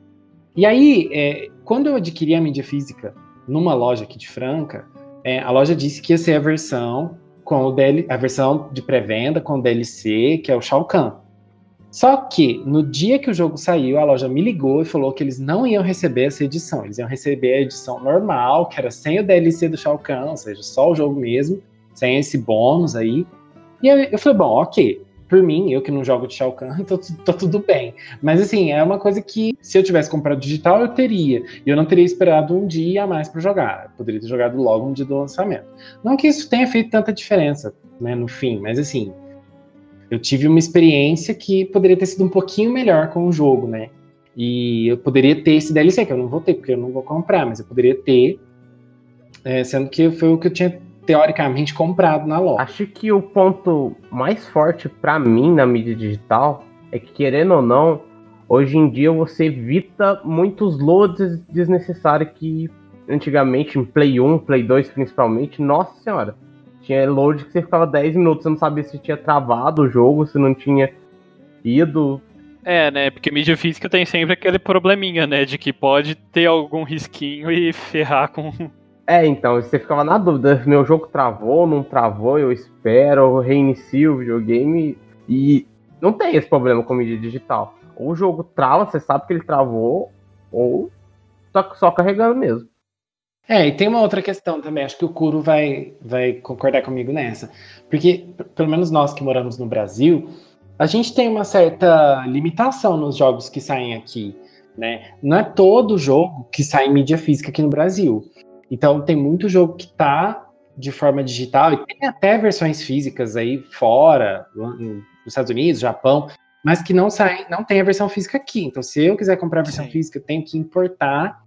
E aí, é, quando eu adquiri a mídia física numa loja aqui de Franca, é, a loja disse que ia ser a versão com o DL, a versão de pré-venda com o DLC, que é o Shao Kahn. Só que no dia que o jogo saiu, a loja me ligou e falou que eles não iam receber essa edição, eles iam receber a edição normal, que era sem o DLC do Shao Kahn, ou seja, só o jogo mesmo, sem esse bônus aí. E eu, eu falei, bom, ok, por mim, eu que não jogo de Shao Kahn, tô, tô, tudo bem. Mas assim, é uma coisa que se eu tivesse comprado digital, eu teria. E eu não teria esperado um dia a mais para jogar. Eu poderia ter jogado logo no dia do lançamento. Não que isso tenha feito tanta diferença, né, no fim, mas assim, eu tive uma experiência que poderia ter sido um pouquinho melhor com o jogo, né? E eu poderia ter esse DLC, que eu não vou ter, porque eu não vou comprar, mas eu poderia ter, é, sendo que foi o que eu tinha teoricamente comprado na loja. Acho que o ponto mais forte para mim na mídia digital é que, querendo ou não, hoje em dia você evita muitos loads desnecessários que antigamente, em Play 1, Play 2 principalmente, nossa senhora, tinha load que você ficava 10 minutos, você não sabia se tinha travado o jogo, se não tinha ido. É, né? Porque mídia física tem sempre aquele probleminha, né? De que pode ter algum risquinho e ferrar com é, então, você ficava na dúvida, meu jogo travou, não travou, eu espero, eu reinicio o videogame e não tem esse problema com mídia digital. Ou o jogo trava, você sabe que ele travou, ou tá só carregando mesmo. É, e tem uma outra questão também, acho que o Kuro vai, vai concordar comigo nessa. Porque, pelo menos nós que moramos no Brasil, a gente tem uma certa limitação nos jogos que saem aqui, né? Não é todo jogo que sai em mídia física aqui no Brasil. Então tem muito jogo que tá de forma digital e tem até versões físicas aí fora, nos Estados Unidos, Japão, mas que não sai, não tem a versão física aqui. Então, se eu quiser comprar a versão Sim. física, eu tenho que importar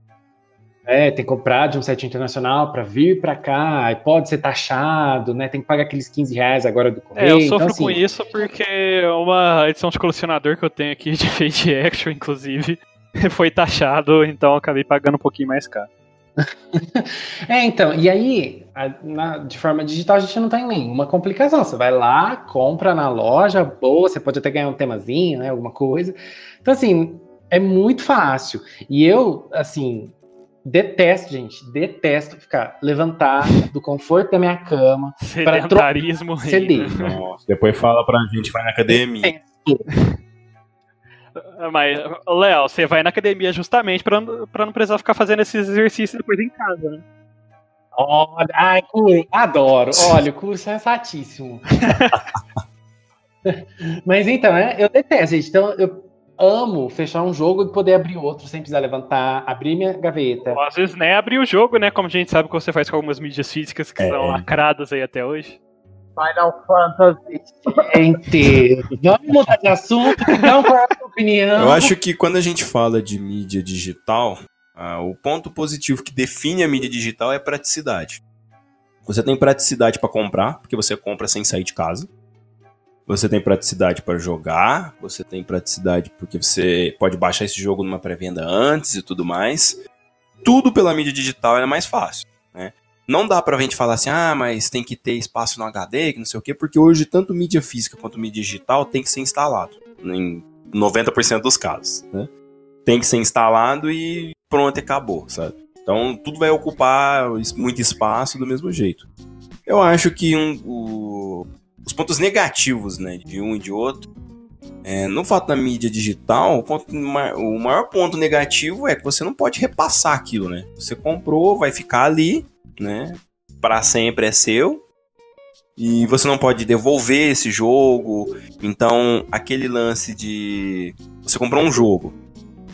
é, tem que comprar de um site internacional para vir para cá, pode ser taxado, né? Tem que pagar aqueles 15 reais agora do correio. É, eu sofro então, assim, com isso porque uma edição de colecionador que eu tenho aqui de Fate Action, inclusive, foi taxado, então eu acabei pagando um pouquinho mais caro. é, então, e aí, a, na, de forma digital, a gente não tem nenhuma complicação. Você vai lá, compra na loja, boa, você pode até ganhar um temazinho, né? Alguma coisa. Então, assim, é muito fácil. E eu, assim, Detesto, gente, detesto ficar levantar do conforto da minha cama para Sedentarismo. CD. Nossa, depois fala pra gente, vai na academia. Mas, Léo, você vai na academia justamente pra, pra não precisar ficar fazendo esses exercícios depois em casa, né? Olha, ai, curso, adoro. Olha, o curso é sensatíssimo. Mas então, né, eu detesto, gente. Então, eu amo fechar um jogo e poder abrir outro sem precisar levantar, abrir minha gaveta. Ou, às vezes nem abrir o jogo, né? Como a gente sabe que você faz com algumas mídias físicas que é. são lacradas aí até hoje. Final Fantasy. Gente, vamos mudar de assunto, não qual é a sua opinião. Eu acho que quando a gente fala de mídia digital, ah, o ponto positivo que define a mídia digital é praticidade. Você tem praticidade para comprar, porque você compra sem sair de casa. Você tem praticidade para jogar, você tem praticidade porque você pode baixar esse jogo numa pré-venda antes e tudo mais. Tudo pela mídia digital é mais fácil, né? Não dá pra gente falar assim, ah, mas tem que ter espaço no HD, que não sei o quê, porque hoje tanto mídia física quanto mídia digital tem que ser instalado, em 90% dos casos, né? Tem que ser instalado e pronto, acabou, sabe? Então tudo vai ocupar muito espaço do mesmo jeito. Eu acho que um, o, os pontos negativos, né, de um e de outro. É, no fato da mídia digital, o, ponto, o maior ponto negativo é que você não pode repassar aquilo, né? Você comprou, vai ficar ali, né? Para sempre é seu. E você não pode devolver esse jogo. Então, aquele lance de você comprou um jogo,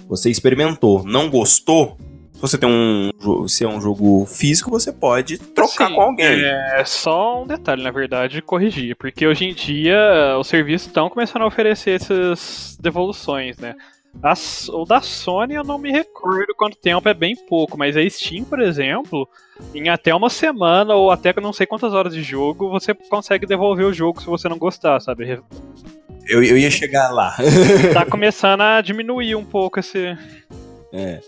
você experimentou, não gostou, você tem um se é um jogo físico, você pode trocar com alguém. É só um detalhe, na verdade, corrigir, porque hoje em dia os serviços estão começando a oferecer essas devoluções, né? As, o da Sony eu não me recordo quanto tempo, é bem pouco, mas a Steam, por exemplo, em até uma semana ou até não sei quantas horas de jogo, você consegue devolver o jogo se você não gostar, sabe? Eu, eu ia chegar lá. tá começando a diminuir um pouco esse. É.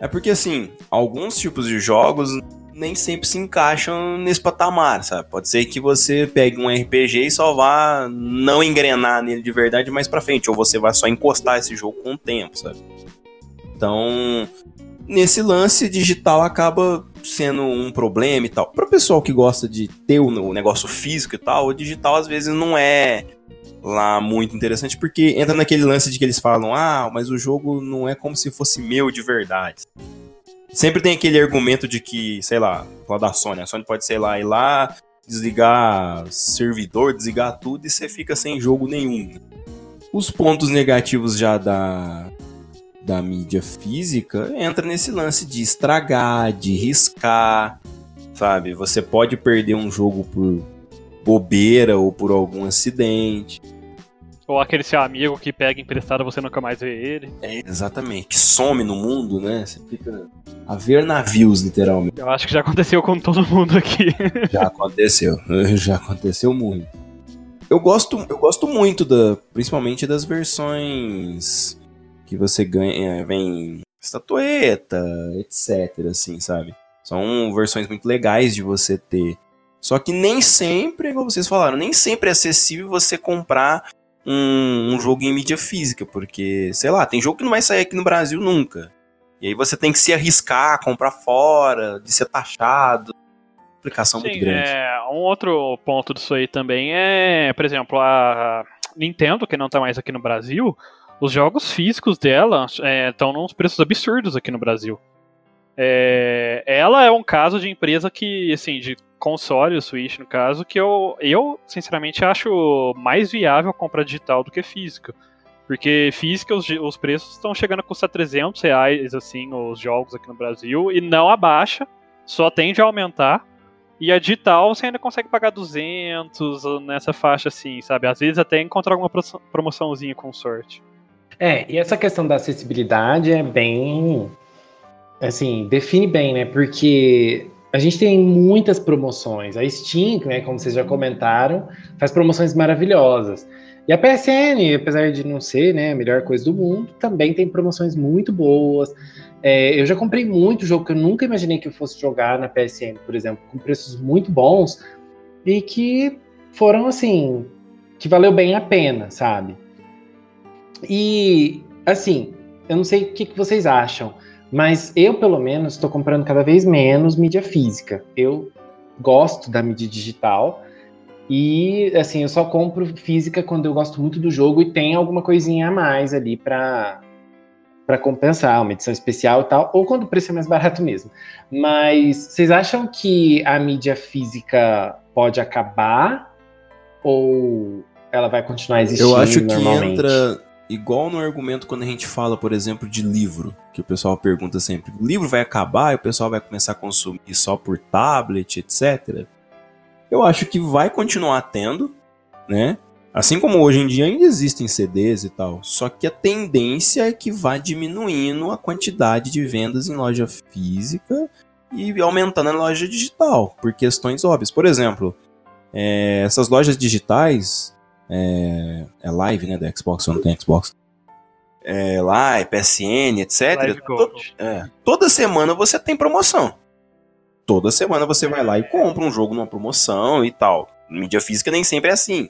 É porque, assim, alguns tipos de jogos nem sempre se encaixam nesse patamar, sabe? Pode ser que você pegue um RPG e só vá não engrenar nele de verdade mais pra frente, ou você vai só encostar esse jogo com o tempo, sabe? Então, nesse lance, digital acaba sendo um problema e tal. Para o pessoal que gosta de ter o negócio físico e tal, o digital às vezes não é lá muito interessante, porque entra naquele lance de que eles falam: ah, mas o jogo não é como se fosse meu de verdade. Sempre tem aquele argumento de que, sei lá, lá da Sony, a Sony pode, sei lá, ir lá, desligar servidor, desligar tudo e você fica sem jogo nenhum. Os pontos negativos já da, da mídia física entra nesse lance de estragar, de riscar, sabe? Você pode perder um jogo por bobeira ou por algum acidente. Ou aquele seu amigo que pega emprestado você nunca mais vê ele. É, exatamente. Some no mundo, né? Você fica a ver navios, literalmente. Eu acho que já aconteceu com todo mundo aqui. Já aconteceu. Já aconteceu muito. Eu gosto, eu gosto muito da, principalmente das versões que você ganha, vem estatueta, etc, assim, sabe? São versões muito legais de você ter. Só que nem sempre, como vocês falaram, nem sempre é acessível você comprar um, um, jogo em mídia física, porque, sei lá, tem jogo que não vai sair aqui no Brasil nunca. E aí você tem que se arriscar, comprar fora, de ser taxado. Aplicação Sim, muito grande. É, um outro ponto disso aí também é, por exemplo, a Nintendo, que não tá mais aqui no Brasil, os jogos físicos dela estão é, nos preços absurdos aqui no Brasil. É, ela é um caso de empresa que, assim, de console, o Switch no caso, que eu, eu sinceramente acho mais viável comprar digital do que físico. Porque física, os, os preços estão chegando a custar 300 reais, assim, os jogos aqui no Brasil, e não abaixa, só tende a aumentar. E a digital você ainda consegue pagar 200 nessa faixa assim, sabe? Às vezes até encontrar alguma promoçãozinha com sorte. É, e essa questão da acessibilidade é bem. Assim, define bem, né? Porque a gente tem muitas promoções. A Steam, né, como vocês já comentaram, faz promoções maravilhosas. E a PSN, apesar de não ser né, a melhor coisa do mundo, também tem promoções muito boas. É, eu já comprei muito jogo que eu nunca imaginei que eu fosse jogar na PSN, por exemplo, com preços muito bons e que foram assim, que valeu bem a pena, sabe? E assim, eu não sei o que, que vocês acham, mas eu pelo menos estou comprando cada vez menos mídia física. Eu gosto da mídia digital e assim, eu só compro física quando eu gosto muito do jogo e tem alguma coisinha a mais ali para para compensar, uma edição especial e tal, ou quando o preço é mais barato mesmo. Mas vocês acham que a mídia física pode acabar ou ela vai continuar existindo Eu acho que entra igual no argumento quando a gente fala, por exemplo, de livro, que o pessoal pergunta sempre, o livro vai acabar e o pessoal vai começar a consumir só por tablet, etc. Eu acho que vai continuar tendo, né? Assim como hoje em dia ainda existem CDs e tal, só que a tendência é que vá diminuindo a quantidade de vendas em loja física e aumentando a loja digital, por questões óbvias. Por exemplo, é, essas lojas digitais, é, é, live, né, da Xbox, eu não tenho Xbox, é, live, PSN, etc. É, toda semana você tem promoção toda semana você vai lá e compra um jogo numa promoção e tal. Mídia física nem sempre é assim.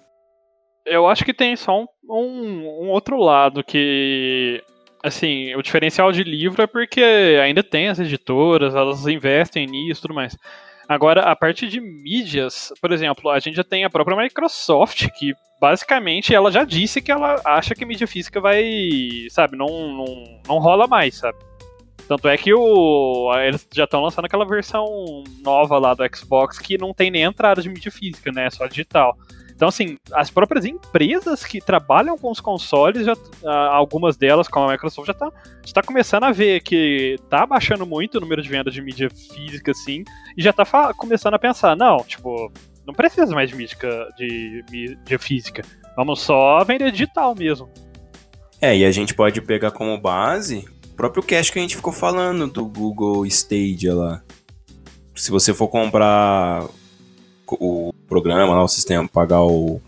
Eu acho que tem só um, um, um outro lado que assim, o diferencial de livro é porque ainda tem as editoras, elas investem nisso e tudo mais. Agora, a parte de mídias, por exemplo, a gente já tem a própria Microsoft, que basicamente ela já disse que ela acha que mídia física vai, sabe, não, não, não rola mais, sabe? Tanto é que o, eles já estão lançando aquela versão nova lá do Xbox que não tem nem entrada de mídia física, né? É só digital. Então, assim, as próprias empresas que trabalham com os consoles, já, algumas delas, como a Microsoft, já está tá começando a ver que tá baixando muito o número de vendas de mídia física, assim, e já está começando a pensar, não, tipo, não precisa mais de mídia, de mídia física. Vamos só vender digital mesmo. É, e a gente pode pegar como base próprio cache que a gente ficou falando do Google Stadia lá. Se você for comprar o programa lá, o sistema, pagar o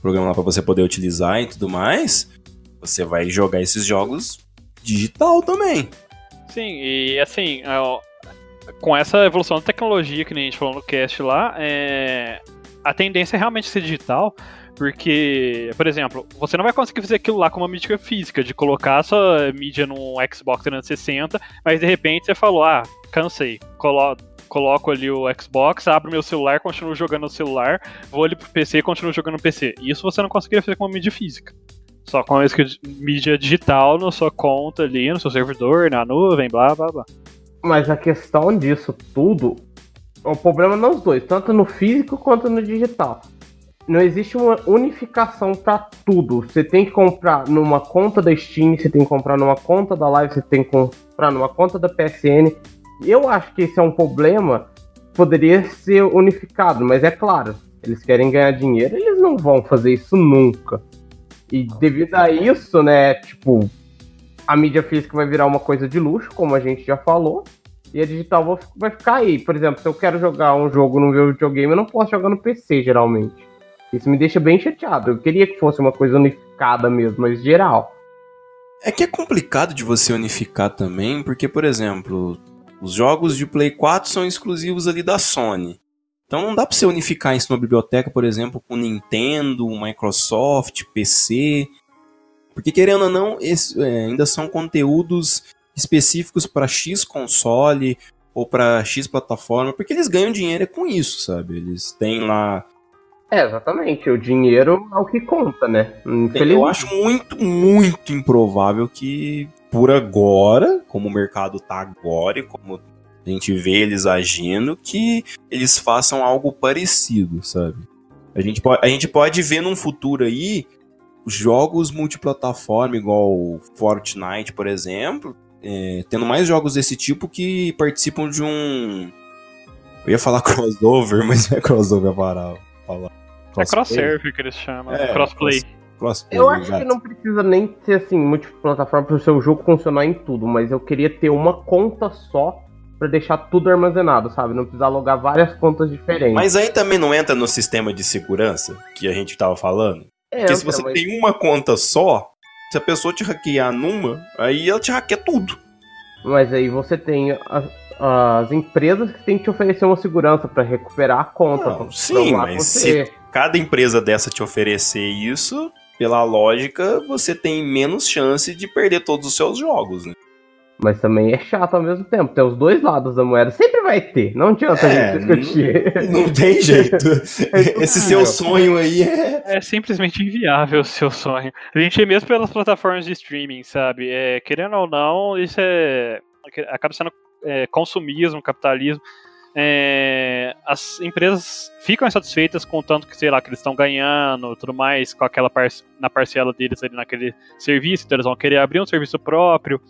programa lá para você poder utilizar e tudo mais, você vai jogar esses jogos digital também. Sim, e assim, com essa evolução da tecnologia que a gente falou no cast lá, é, a tendência é realmente ser digital, porque, por exemplo, você não vai conseguir fazer aquilo lá com uma mídia física, de colocar sua mídia num Xbox 360, mas de repente você falou, ah, cansei, colo coloco ali o Xbox, abro meu celular, continuo jogando no celular, vou ali pro PC e continuo jogando no PC. Isso você não conseguiria fazer com uma mídia física. Só com a mídia digital na sua conta ali, no seu servidor, na nuvem, blá blá blá. Mas a questão disso tudo, o problema nos dois, tanto no físico quanto no digital não existe uma unificação para tudo. Você tem que comprar numa conta da Steam, você tem que comprar numa conta da Live, você tem que comprar numa conta da PSN. Eu acho que esse é um problema poderia ser unificado, mas é claro, eles querem ganhar dinheiro, eles não vão fazer isso nunca. E devido a isso, né, tipo, a mídia física vai virar uma coisa de luxo, como a gente já falou, e a digital vai ficar aí. Por exemplo, se eu quero jogar um jogo no meu videogame, eu não posso jogar no PC, geralmente. Isso me deixa bem chateado. Eu queria que fosse uma coisa unificada mesmo, mas geral. É que é complicado de você unificar também, porque, por exemplo, os jogos de Play 4 são exclusivos ali da Sony. Então não dá para você unificar isso numa biblioteca, por exemplo, com Nintendo, Microsoft, PC. Porque querendo ou não, esse, é, ainda são conteúdos específicos para X console ou para X plataforma, porque eles ganham dinheiro com isso, sabe? Eles têm lá é, exatamente. O dinheiro é o que conta, né? Eu acho muito, muito improvável que, por agora, como o mercado tá agora e como a a gente vê eles agindo, que eles façam algo parecido, sabe? A gente pode, a gente pode ver num futuro aí jogos multiplataforma, igual Fortnite, por exemplo, é, tendo mais jogos desse tipo que participam de um. Eu ia falar crossover, mas não é crossover para falar. É cross-serve que eles chamam, é, crossplay. Crossplay, eu acho exato. que não precisa nem ser assim multiplataforma para o seu jogo funcionar em tudo, mas eu queria ter uma conta só para deixar tudo armazenado, sabe? Não precisar logar várias contas diferentes. Mas aí também não entra no sistema de segurança que a gente tava falando? É, Porque se você mas... tem uma conta só, se a pessoa te hackear numa, aí ela te hackeia tudo. Mas aí você tem as, as empresas que têm que te oferecer uma segurança para recuperar a conta. Não, sim, mas você. se cada empresa dessa te oferecer isso, pela lógica, você tem menos chance de perder todos os seus jogos, né? Mas também é chato ao mesmo tempo. Tem os dois lados da moeda. Sempre vai ter. Não adianta é, a gente discutir. Não, não tem jeito. É Esse seu sonho aí é. É simplesmente inviável o seu sonho. A gente é mesmo pelas plataformas de streaming, sabe? É, querendo ou não, isso é. Acaba sendo é, consumismo, capitalismo. É, as empresas ficam insatisfeitas com o tanto que, sei lá, que eles estão ganhando tudo mais, com aquela par na parcela deles ali naquele serviço, então eles vão querer abrir um serviço próprio.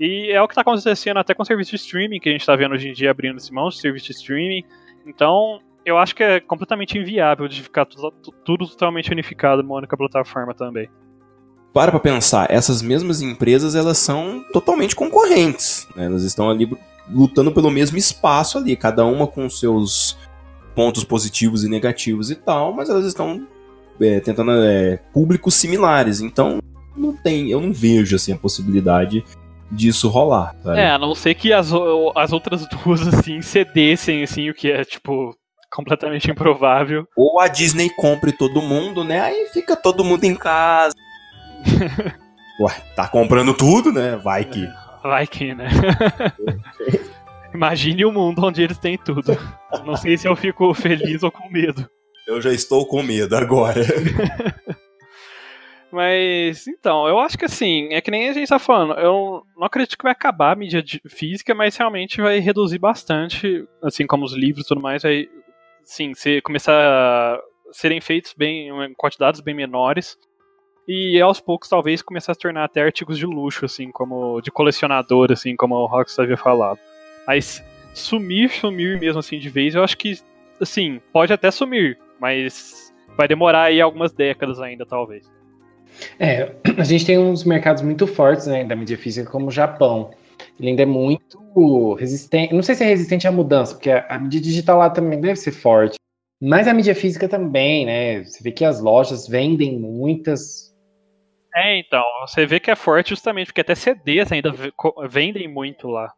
E é o que está acontecendo até com o serviço de streaming, que a gente está vendo hoje em dia abrindo esse monte de serviço de streaming. Então, eu acho que é completamente inviável de ficar tudo, tudo totalmente unificado numa única plataforma também. Para pra pensar, essas mesmas empresas, elas são totalmente concorrentes. Né? Elas estão ali lutando pelo mesmo espaço ali, cada uma com seus pontos positivos e negativos e tal, mas elas estão é, tentando é, públicos similares. Então, não tem, eu não vejo assim a possibilidade disso rolar. Sabe? É, a não ser que as, as outras duas, assim, cedessem, assim, o que é, tipo, completamente improvável. Ou a Disney compre todo mundo, né? Aí fica todo mundo em casa. Ué, tá comprando tudo, né? Vai que. Vai que, né? Imagine o um mundo onde eles têm tudo. Não sei se eu fico feliz ou com medo. Eu já estou com medo agora. Mas, então, eu acho que assim, é que nem a gente tá falando, eu não acredito que vai acabar a mídia física, mas realmente vai reduzir bastante, assim como os livros e tudo mais, vai, sim, ser, começar a serem feitos bem, em quantidades bem menores, e aos poucos talvez começar a se tornar até artigos de luxo, assim, como de colecionador, assim, como o Rox havia falado. Mas sumir, sumir mesmo assim de vez, eu acho que, assim, pode até sumir, mas vai demorar aí algumas décadas ainda, talvez. É, a gente tem uns mercados muito fortes né, da mídia física, como o Japão. Ele ainda é muito resistente. Não sei se é resistente à mudança, porque a, a mídia digital lá também deve ser forte. Mas a mídia física também, né? Você vê que as lojas vendem muitas. É, então, você vê que é forte justamente porque até CDs ainda vendem muito lá.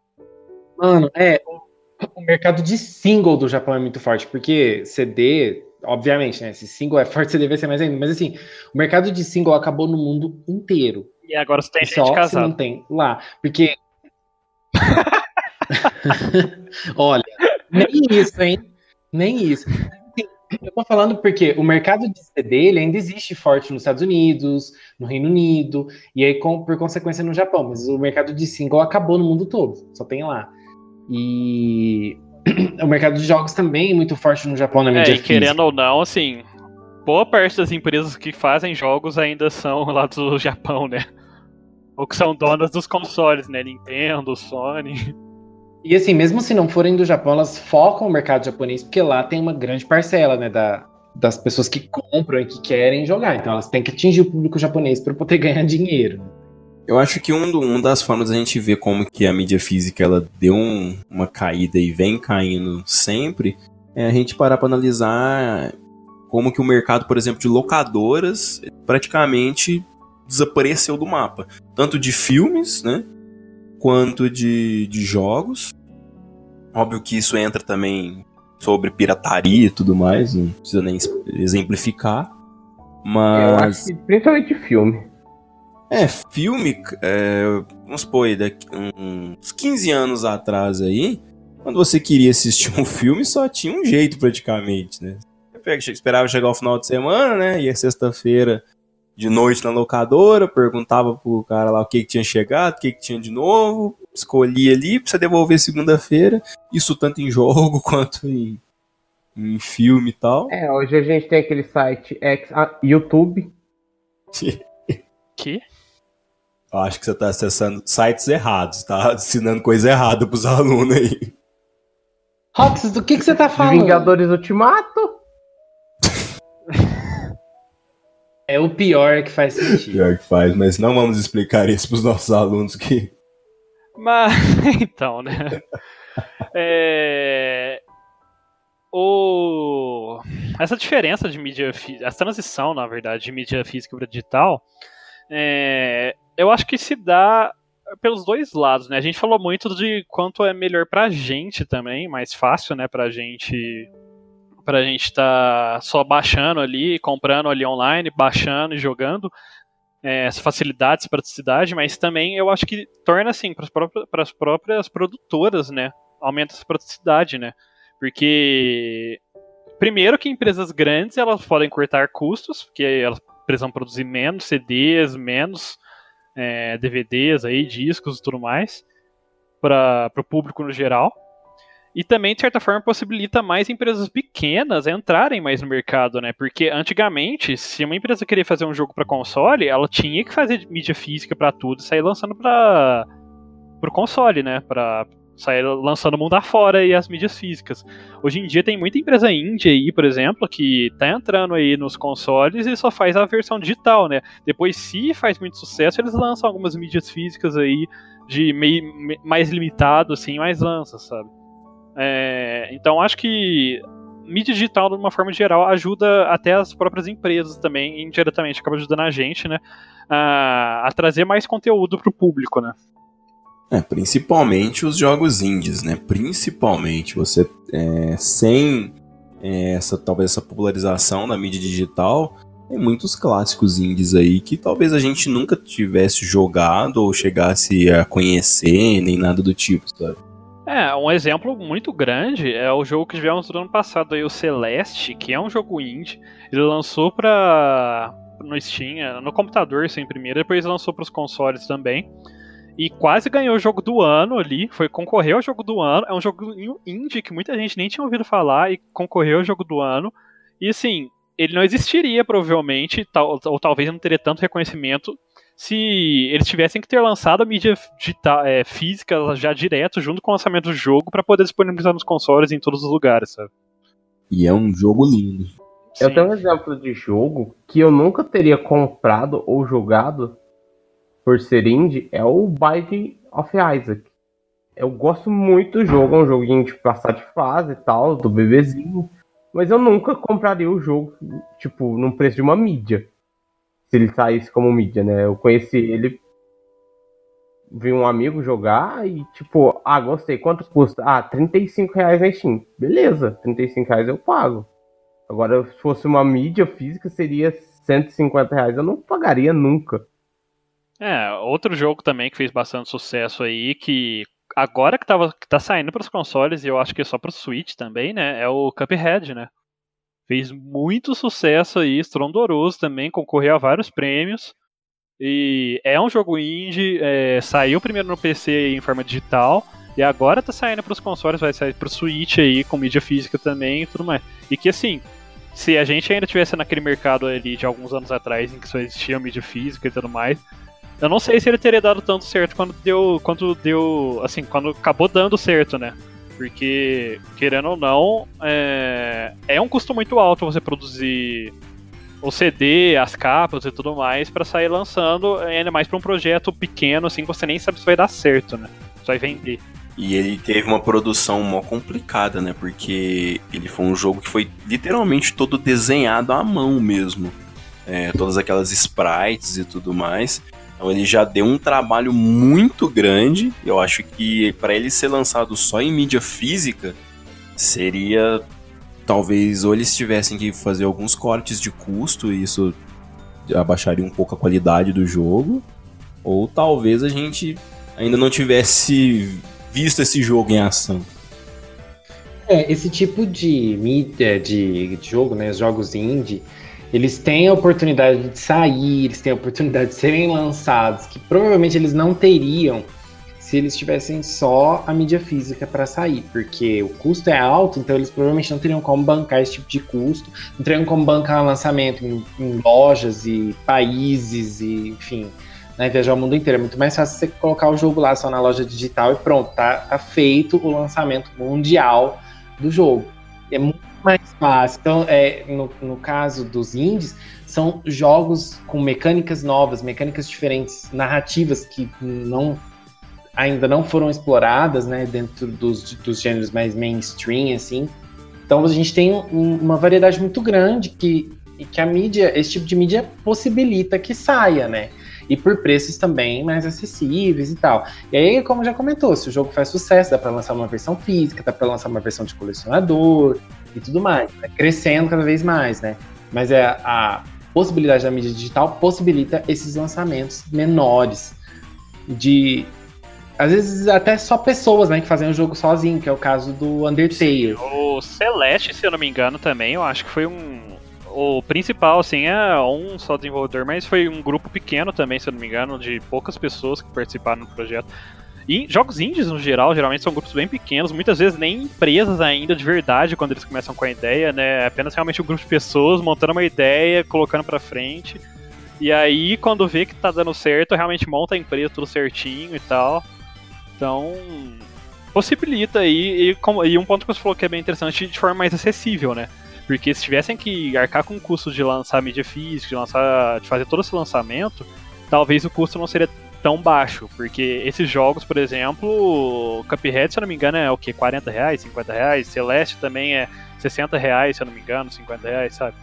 Mano, é. O mercado de single do Japão é muito forte, porque CD obviamente, né? Se single é forte, você deve ser mais ainda. Mas assim, o mercado de single acabou no mundo inteiro. E agora você tem só gente casada. não tem lá. Porque. Olha, nem isso, hein? Nem isso. Eu tô falando porque o mercado de CD ele ainda existe forte nos Estados Unidos, no Reino Unido, e aí, com, por consequência, no Japão. Mas o mercado de single acabou no mundo todo, só tem lá. E o mercado de jogos também é muito forte no Japão na é, mídia é, e querendo ou não, assim, boa parte das empresas que fazem jogos ainda são lá do Japão, né? Ou que são donas dos consoles, né? Nintendo, Sony. E assim, mesmo se não forem do Japão, elas focam no mercado japonês, porque lá tem uma grande parcela, né, da, das pessoas que compram e que querem jogar. Então elas têm que atingir o público japonês para poder ganhar dinheiro. Eu acho que um, um das formas da gente ver como que a mídia física ela deu um, uma caída e vem caindo sempre é a gente parar para analisar como que o mercado, por exemplo, de locadoras praticamente desapareceu do mapa. Tanto de filmes, né? Quanto de, de jogos. Óbvio que isso entra também sobre pirataria e tudo mais, não precisa nem exemplificar. Mas. Eu acho que principalmente filme. É, filme, é, vamos supor daqui, uns 15 anos atrás aí, quando você queria assistir um filme, só tinha um jeito praticamente, né? Você esperava chegar ao final de semana, né? E a sexta-feira de noite na locadora, perguntava pro cara lá o que, que tinha chegado, o que, que tinha de novo, escolhia ali pra você devolver segunda-feira. Isso tanto em jogo quanto em, em filme e tal. É, hoje a gente tem aquele site X, ah, YouTube. Que? Eu acho que você tá acessando sites errados, tá ensinando coisa errada pros alunos aí. Rox, do que, que você tá falando? Vingadores Ultimato. É o pior que faz sentido. Pior que faz, mas não vamos explicar isso pros nossos alunos que. Mas, então, né? É, o... Essa diferença de mídia física, essa transição, na verdade, de mídia física para digital, é, eu acho que se dá pelos dois lados, né? A gente falou muito de quanto é melhor pra gente também, mais fácil, né, pra gente pra gente estar tá só baixando ali, comprando ali online, baixando e jogando. É, essa facilidade, essa praticidade, mas também eu acho que torna assim para as próprias, próprias produtoras, né? Aumenta essa praticidade, né? Porque primeiro que empresas grandes elas podem cortar custos, porque elas precisam produzir menos CDs, menos é, DVDs aí, discos e tudo mais para o público no geral. E também, de certa forma, possibilita mais empresas pequenas entrarem mais no mercado, né? Porque antigamente, se uma empresa queria fazer um jogo para console, ela tinha que fazer mídia física para tudo e sair lançando para o console, né? Para sair lançando o mundo afora e as mídias físicas. Hoje em dia tem muita empresa indie aí, por exemplo, que tá entrando aí nos consoles e só faz a versão digital, né? Depois, se faz muito sucesso, eles lançam algumas mídias físicas aí de meio, mais limitado, assim, mais lança, sabe? É, então acho que mídia digital, de uma forma geral, ajuda até as próprias empresas também, indiretamente, acaba ajudando a gente, né? A, a trazer mais conteúdo para o público, né? É, principalmente os jogos indies, né? Principalmente você é, sem é, essa talvez essa popularização da mídia digital, tem muitos clássicos indies aí que talvez a gente nunca tivesse jogado ou chegasse a conhecer, nem nada do tipo, sabe? É, um exemplo muito grande é o jogo que tivemos no ano passado aí, o Celeste, que é um jogo indie. Ele lançou para no Steam, no computador sem primeiro, depois lançou para os consoles também. E quase ganhou o jogo do ano ali, foi concorreu ao jogo do ano. É um jogo indie que muita gente nem tinha ouvido falar e concorreu ao jogo do ano. E assim, ele não existiria provavelmente, tal, ou talvez não teria tanto reconhecimento se eles tivessem que ter lançado a mídia digital, é, física já direto junto com o lançamento do jogo para poder disponibilizar nos consoles em todos os lugares, sabe? E é um jogo lindo. Eu tenho um exemplo de jogo que eu nunca teria comprado ou jogado por ser indie, é o Binding of Isaac. Eu gosto muito do jogo, é um joguinho de passar de fase e tal, do bebezinho. Mas eu nunca compraria o jogo, tipo, num preço de uma mídia se ele saísse como mídia, né? Eu conheci ele, vi um amigo jogar e tipo, ah, gostei, quanto custa? Ah, 35 reais na Steam. Beleza, 35 reais eu pago. Agora, se fosse uma mídia física, seria 150 reais. Eu não pagaria nunca. É, outro jogo também que fez bastante sucesso aí, que agora que, tava, que tá saindo para os consoles, e eu acho que é só para o Switch também, né? É o Cuphead, né? Fez muito sucesso aí, estrondoroso também, concorreu a vários prêmios. E é um jogo indie, é, saiu primeiro no PC em forma digital, e agora tá saindo para os consoles, vai sair pro Switch aí, com mídia física também e tudo mais. E que assim, se a gente ainda tivesse naquele mercado ali de alguns anos atrás, em que só existia mídia física e tudo mais, eu não sei se ele teria dado tanto certo quando deu. Quando deu. Assim, quando acabou dando certo, né? Porque, querendo ou não, é, é um custo muito alto você produzir o CD, as capas e tudo mais para sair lançando, ainda mais para um projeto pequeno, assim, que você nem sabe se vai dar certo, né? Se vai vender. E ele teve uma produção mó complicada, né? Porque ele foi um jogo que foi literalmente todo desenhado à mão mesmo. É, todas aquelas sprites e tudo mais. Então ele já deu um trabalho muito grande. Eu acho que para ele ser lançado só em mídia física seria talvez ou eles tivessem que fazer alguns cortes de custo e isso abaixaria um pouco a qualidade do jogo, ou talvez a gente ainda não tivesse visto esse jogo em ação. É, esse tipo de mídia, de, jogo, né, os jogos indie, eles têm a oportunidade de sair, eles têm a oportunidade de serem lançados, que provavelmente eles não teriam se eles tivessem só a mídia física para sair, porque o custo é alto, então eles provavelmente não teriam como bancar esse tipo de custo, não teriam como bancar lançamento em, em lojas e países e enfim, né, viajar o mundo inteiro. É muito mais fácil você colocar o jogo lá só na loja digital e pronto, tá, tá feito o lançamento mundial do jogo. É muito mais fácil. Então, é, no, no caso dos indies, são jogos com mecânicas novas, mecânicas diferentes, narrativas que não ainda não foram exploradas, né, dentro dos, dos gêneros mais mainstream, assim. Então a gente tem um, uma variedade muito grande que, que a mídia, esse tipo de mídia possibilita que saia, né? E por preços também mais acessíveis e tal. E aí, como já comentou, se o jogo faz sucesso, dá para lançar uma versão física, dá para lançar uma versão de colecionador e tudo mais, né? crescendo cada vez mais, né? Mas é a possibilidade da mídia digital possibilita esses lançamentos menores de às vezes até só pessoas, né, que fazem o jogo sozinho, que é o caso do Undertale. O Celeste, se eu não me engano, também, eu acho que foi um. O principal, assim, é um só desenvolvedor, mas foi um grupo pequeno também, se eu não me engano, de poucas pessoas que participaram do projeto. E jogos indies, no geral, geralmente são grupos bem pequenos, muitas vezes nem empresas ainda de verdade quando eles começam com a ideia, né? É apenas realmente um grupo de pessoas montando uma ideia, colocando pra frente. E aí, quando vê que tá dando certo, realmente monta a empresa tudo certinho e tal. Então, possibilita aí, e, e, um ponto que você falou que é bem interessante, de forma mais acessível, né? Porque se tivessem que arcar com o custo de lançar mídia física, de, lançar, de fazer todo esse lançamento, talvez o custo não seria tão baixo, porque esses jogos, por exemplo, Cuphead, se eu não me engano, é o que? 40 reais, 50 reais, Celeste também é 60 reais, se eu não me engano, 50 reais, sabe?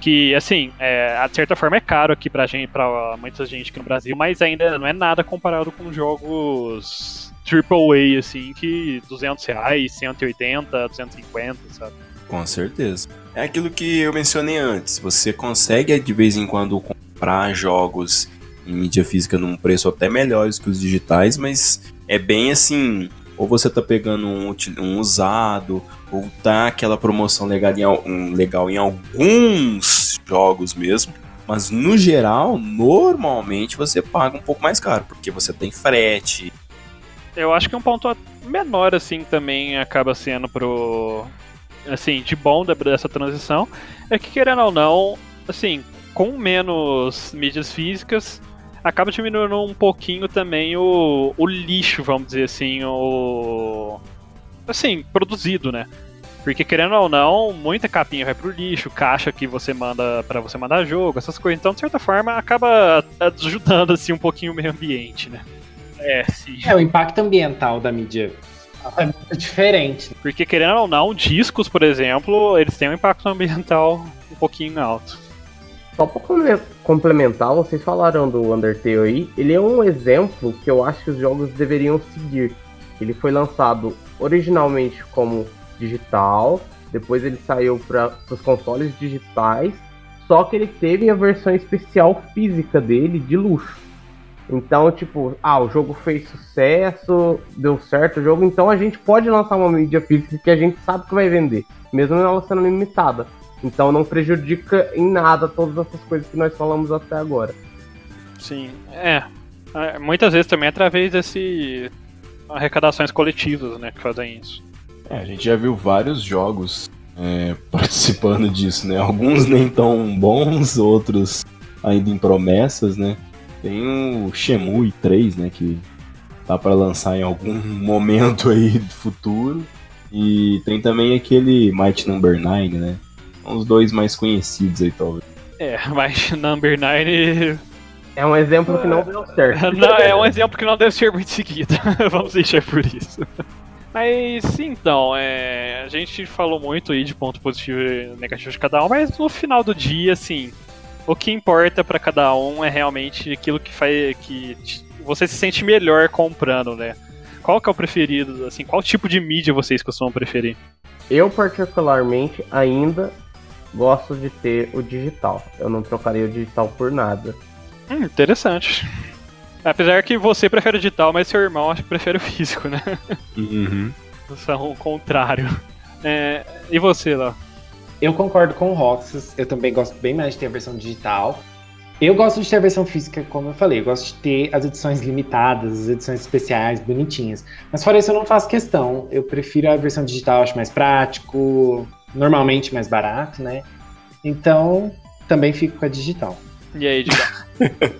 Que, assim, é, de certa forma é caro aqui pra gente, pra muita gente aqui no Brasil, mas ainda não é nada comparado com jogos triple A, assim, que 200 reais, 180, 250, sabe? Com certeza. É aquilo que eu mencionei antes. Você consegue de vez em quando comprar jogos em mídia física num preço até melhores que os digitais, mas é bem assim. Ou você tá pegando um, um usado, ou tá aquela promoção legal em, um, legal em alguns jogos mesmo. Mas no geral, normalmente você paga um pouco mais caro, porque você tem frete, eu acho que um ponto menor, assim, também acaba sendo pro. Assim, de bom dessa transição, é que, querendo ou não, assim, com menos mídias físicas, acaba diminuindo um pouquinho também o, o lixo, vamos dizer assim, o. Assim, produzido, né? Porque querendo ou não, muita capinha vai pro lixo, caixa que você manda para você mandar jogo, essas coisas. Então, de certa forma, acaba ajudando assim um pouquinho o meio ambiente, né? É, sim. É, o impacto ambiental da mídia é muito diferente. Porque, querendo ou não, discos, por exemplo, eles têm um impacto ambiental um pouquinho alto. Só para complementar, vocês falaram do Undertale aí, ele é um exemplo que eu acho que os jogos deveriam seguir. Ele foi lançado originalmente como digital, depois ele saiu para os consoles digitais, só que ele teve a versão especial física dele de luxo. Então, tipo, ah, o jogo fez sucesso, deu certo o jogo, então a gente pode lançar uma mídia física que a gente sabe que vai vender, mesmo ela sendo limitada. Então não prejudica em nada todas essas coisas que nós falamos até agora. Sim, é. é muitas vezes também através desse arrecadações coletivas, né, que fazem isso. É, a gente já viu vários jogos é, participando disso, né? Alguns nem tão bons, outros ainda em promessas, né? Tem o Shemui 3, né, que tá para lançar em algum momento aí do futuro. E tem também aquele Might Number 9, né? São os dois mais conhecidos aí, talvez. É, Might Number 9 é um exemplo que não deu certo. Não, é um exemplo que não deve ser muito seguido. Vamos deixar por isso. Mas então, é, a gente falou muito aí de ponto positivo e negativo de cada um, mas no final do dia, assim, o que importa para cada um é realmente aquilo que faz que você se sente melhor comprando, né? Qual que é o preferido, assim, qual tipo de mídia vocês costumam preferir? Eu particularmente ainda gosto de ter o digital. Eu não trocaria o digital por nada. Hum, interessante. Apesar que você prefere o digital, mas seu irmão acho que prefere o físico, né? Uhum. São o contrário. É, e você lá? Eu concordo com o Roxas, eu também gosto bem mais de ter a versão digital. Eu gosto de ter a versão física, como eu falei, eu gosto de ter as edições limitadas, as edições especiais, bonitinhas. Mas fora isso, eu não faço questão. Eu prefiro a versão digital, acho mais prático, normalmente mais barato, né? Então, também fico com a digital. E aí, diga.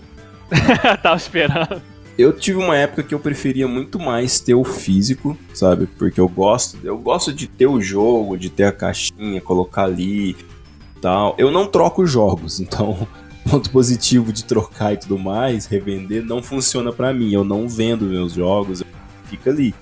Tava esperando. Eu tive uma época que eu preferia muito mais ter o físico, sabe? Porque eu gosto, eu gosto de ter o jogo, de ter a caixinha, colocar ali, tal. Eu não troco jogos, então ponto positivo de trocar e tudo mais, revender, não funciona para mim. Eu não vendo meus jogos, fica ali.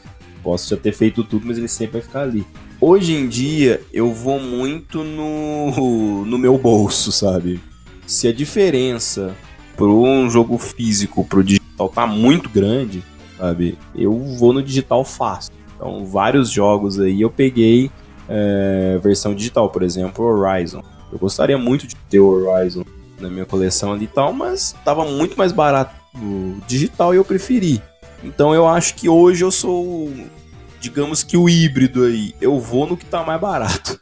Posso já ter feito tudo, mas ele sempre vai ficar ali. Hoje em dia, eu vou muito no, no meu bolso, sabe? Se a diferença para um jogo físico pro digital tá muito grande, sabe? Eu vou no digital fácil. Então, vários jogos aí eu peguei é, versão digital, por exemplo, Horizon. Eu gostaria muito de ter o Horizon na minha coleção ali e tal, mas tava muito mais barato digital e eu preferi. Então eu acho que hoje eu sou, digamos que o híbrido aí. Eu vou no que tá mais barato.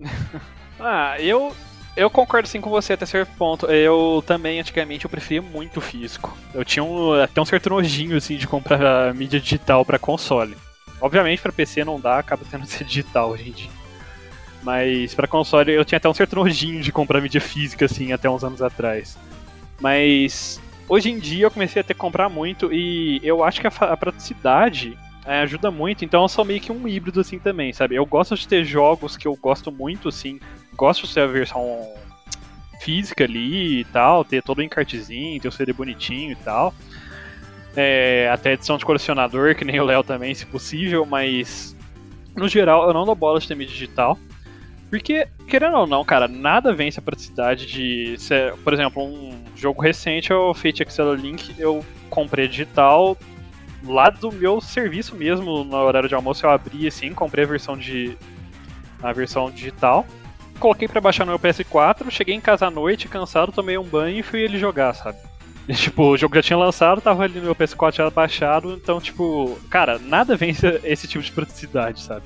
ah, eu eu concordo sim com você até certo ponto. Eu também, antigamente, eu preferia muito físico. Eu tinha um, até um certo nojinho, assim, de comprar mídia digital para console. Obviamente, para PC não dá, acaba tendo que ser digital, gente. Mas para console eu tinha até um certo nojinho de comprar mídia física, assim, até uns anos atrás. Mas hoje em dia eu comecei a ter que comprar muito e eu acho que a, a praticidade é, ajuda muito, então eu sou meio que um híbrido assim também, sabe? Eu gosto de ter jogos que eu gosto muito, assim, gosto de ter a versão física ali e tal, ter todo o encartezinho, ter o CD bonitinho e tal. É, até edição de colecionador, que nem o Léo também, se possível, mas no geral eu não dou bola de ter mídia digital. Porque, querendo ou não, cara, nada vence a praticidade de. Ser, por exemplo, um jogo recente, o Fate Excel Link, eu comprei digital. Lá do meu serviço mesmo, no horário de almoço, eu abri assim, comprei a versão de. a versão digital. Coloquei para baixar no meu PS4, cheguei em casa à noite, cansado, tomei um banho e fui ele jogar, sabe? E, tipo, o jogo já tinha lançado, tava ali no meu PS4 já baixado, então, tipo, cara, nada vence esse tipo de praticidade, sabe?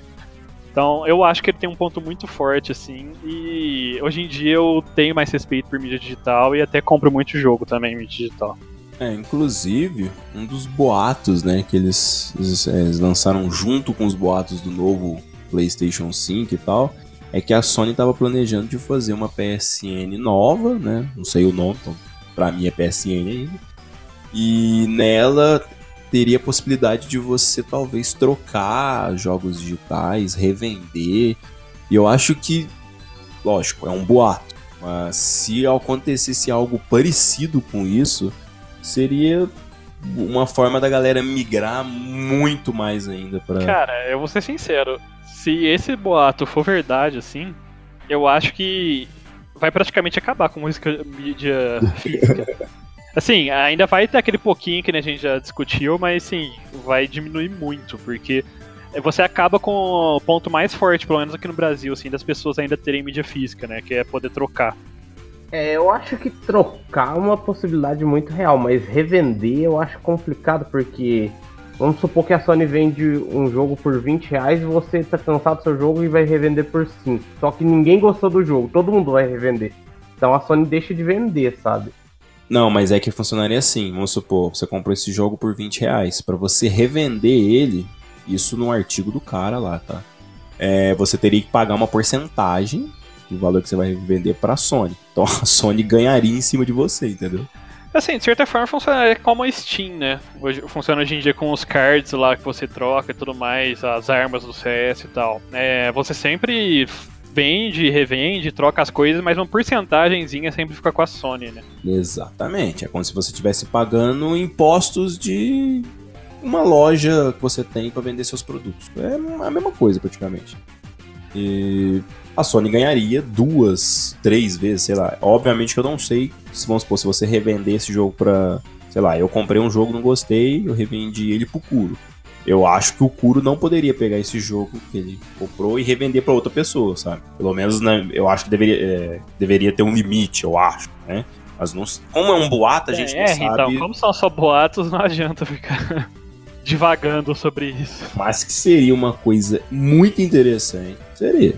Então, eu acho que ele tem um ponto muito forte, assim, e hoje em dia eu tenho mais respeito por mídia digital e até compro muito jogo também mídia digital. É, inclusive, um dos boatos, né, que eles, eles, é, lançaram junto com os boatos do novo PlayStation 5 e tal, é que a Sony estava planejando de fazer uma PSN nova, né, não sei o nome, então pra mim é PSN ainda, e nela teria a possibilidade de você talvez trocar jogos digitais, revender. E eu acho que, lógico, é um boato, mas se acontecesse algo parecido com isso, seria uma forma da galera migrar muito mais ainda para. Cara, eu vou ser sincero, se esse boato for verdade assim, eu acho que vai praticamente acabar com música mídia física. Assim, ainda vai ter aquele pouquinho que a gente já discutiu, mas sim, vai diminuir muito, porque você acaba com o ponto mais forte, pelo menos aqui no Brasil, assim, das pessoas ainda terem mídia física, né? Que é poder trocar. É, eu acho que trocar é uma possibilidade muito real, mas revender eu acho complicado, porque vamos supor que a Sony vende um jogo por 20 reais e você tá cansado do seu jogo e vai revender por 5. Só que ninguém gostou do jogo, todo mundo vai revender. Então a Sony deixa de vender, sabe? Não, mas é que funcionaria assim. Vamos supor, você comprou esse jogo por 20 reais. Pra você revender ele, isso no artigo do cara lá, tá? É, você teria que pagar uma porcentagem do valor que você vai vender pra Sony. Então a Sony ganharia em cima de você, entendeu? Assim, de certa forma funcionaria como a Steam, né? Hoje, funciona hoje em dia com os cards lá que você troca e tudo mais, as armas do CS e tal. É, você sempre vende, revende, troca as coisas, mas uma porcentagemzinha sempre fica com a Sony, né? Exatamente. É como se você estivesse pagando impostos de uma loja que você tem para vender seus produtos. É a mesma coisa, praticamente. E a Sony ganharia duas, três vezes, sei lá. Obviamente que eu não sei se, vamos supor, se você revender esse jogo pra. Sei lá, eu comprei um jogo, não gostei, eu revendi ele pro Curo. Eu acho que o Kuro não poderia pegar esse jogo que ele comprou e revender para outra pessoa, sabe? Pelo menos né, eu acho que deveria, é, deveria ter um limite, eu acho, né? Mas não, como é um boato, a gente é, não é, então, sabe. Então, como são só boatos, não adianta ficar. divagando sobre isso. Mas que seria uma coisa muito interessante. Seria.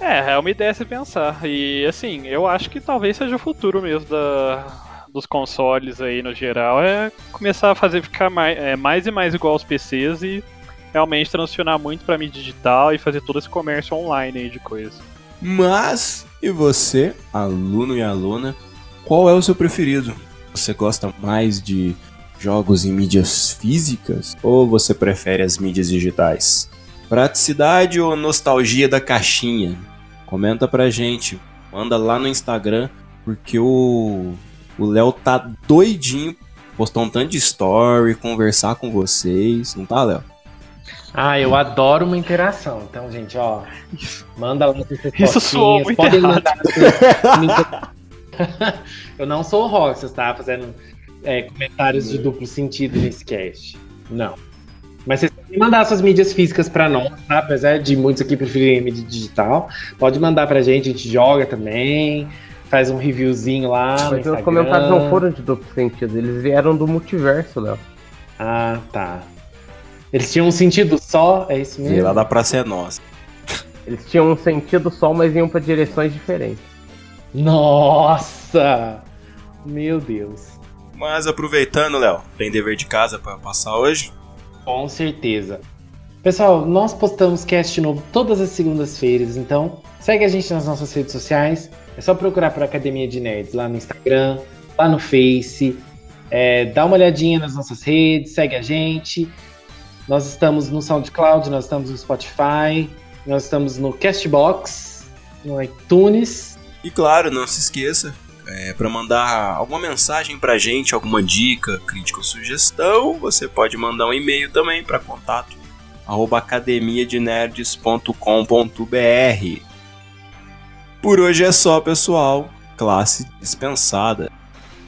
É, é uma ideia se pensar. E assim, eu acho que talvez seja o futuro mesmo da, dos consoles aí no geral. É começar a fazer ficar mais, é, mais e mais igual aos PCs e realmente transicionar muito para mídia digital e fazer todo esse comércio online aí de coisa. Mas, e você, aluno e aluna, qual é o seu preferido? Você gosta mais de jogos em mídias físicas ou você prefere as mídias digitais? Praticidade ou nostalgia da caixinha? Comenta pra gente, manda lá no Instagram, porque o o Léo tá doidinho postar um tanto de story, conversar com vocês, não tá, Léo? Ah, eu adoro uma interação. Então, gente, ó, manda lá suas Isso soou muito podem errado. mandar. eu não sou o Roxas, tá? Fazendo é, comentários de duplo sentido nesse cast. Não. Mas vocês podem mandar suas mídias físicas para nós, tá? Apesar de muitos aqui preferirem mídia digital. Pode mandar pra gente, a gente joga também. Faz um reviewzinho lá. Mas os comentários não foram de duplo sentido, eles vieram do multiverso, Léo. Ah, tá. Eles tinham um sentido só, é isso mesmo? E lá da Praça é Nossa. Eles tinham um sentido só, mas iam para direções diferentes. Nossa! Meu Deus. Mas aproveitando, Léo, tem dever de casa para passar hoje? Com certeza. Pessoal, nós postamos cast novo todas as segundas-feiras, então segue a gente nas nossas redes sociais. É só procurar por Academia de Nerds lá no Instagram, lá no Face. É, dá uma olhadinha nas nossas redes, segue a gente. Nós estamos no SoundCloud, nós estamos no Spotify, nós estamos no Castbox, no iTunes. E claro, não se esqueça, é, para mandar alguma mensagem pra gente, alguma dica, crítica ou sugestão, você pode mandar um e-mail também para contato arroba academiadenerds.com.br. Por hoje é só, pessoal. Classe dispensada.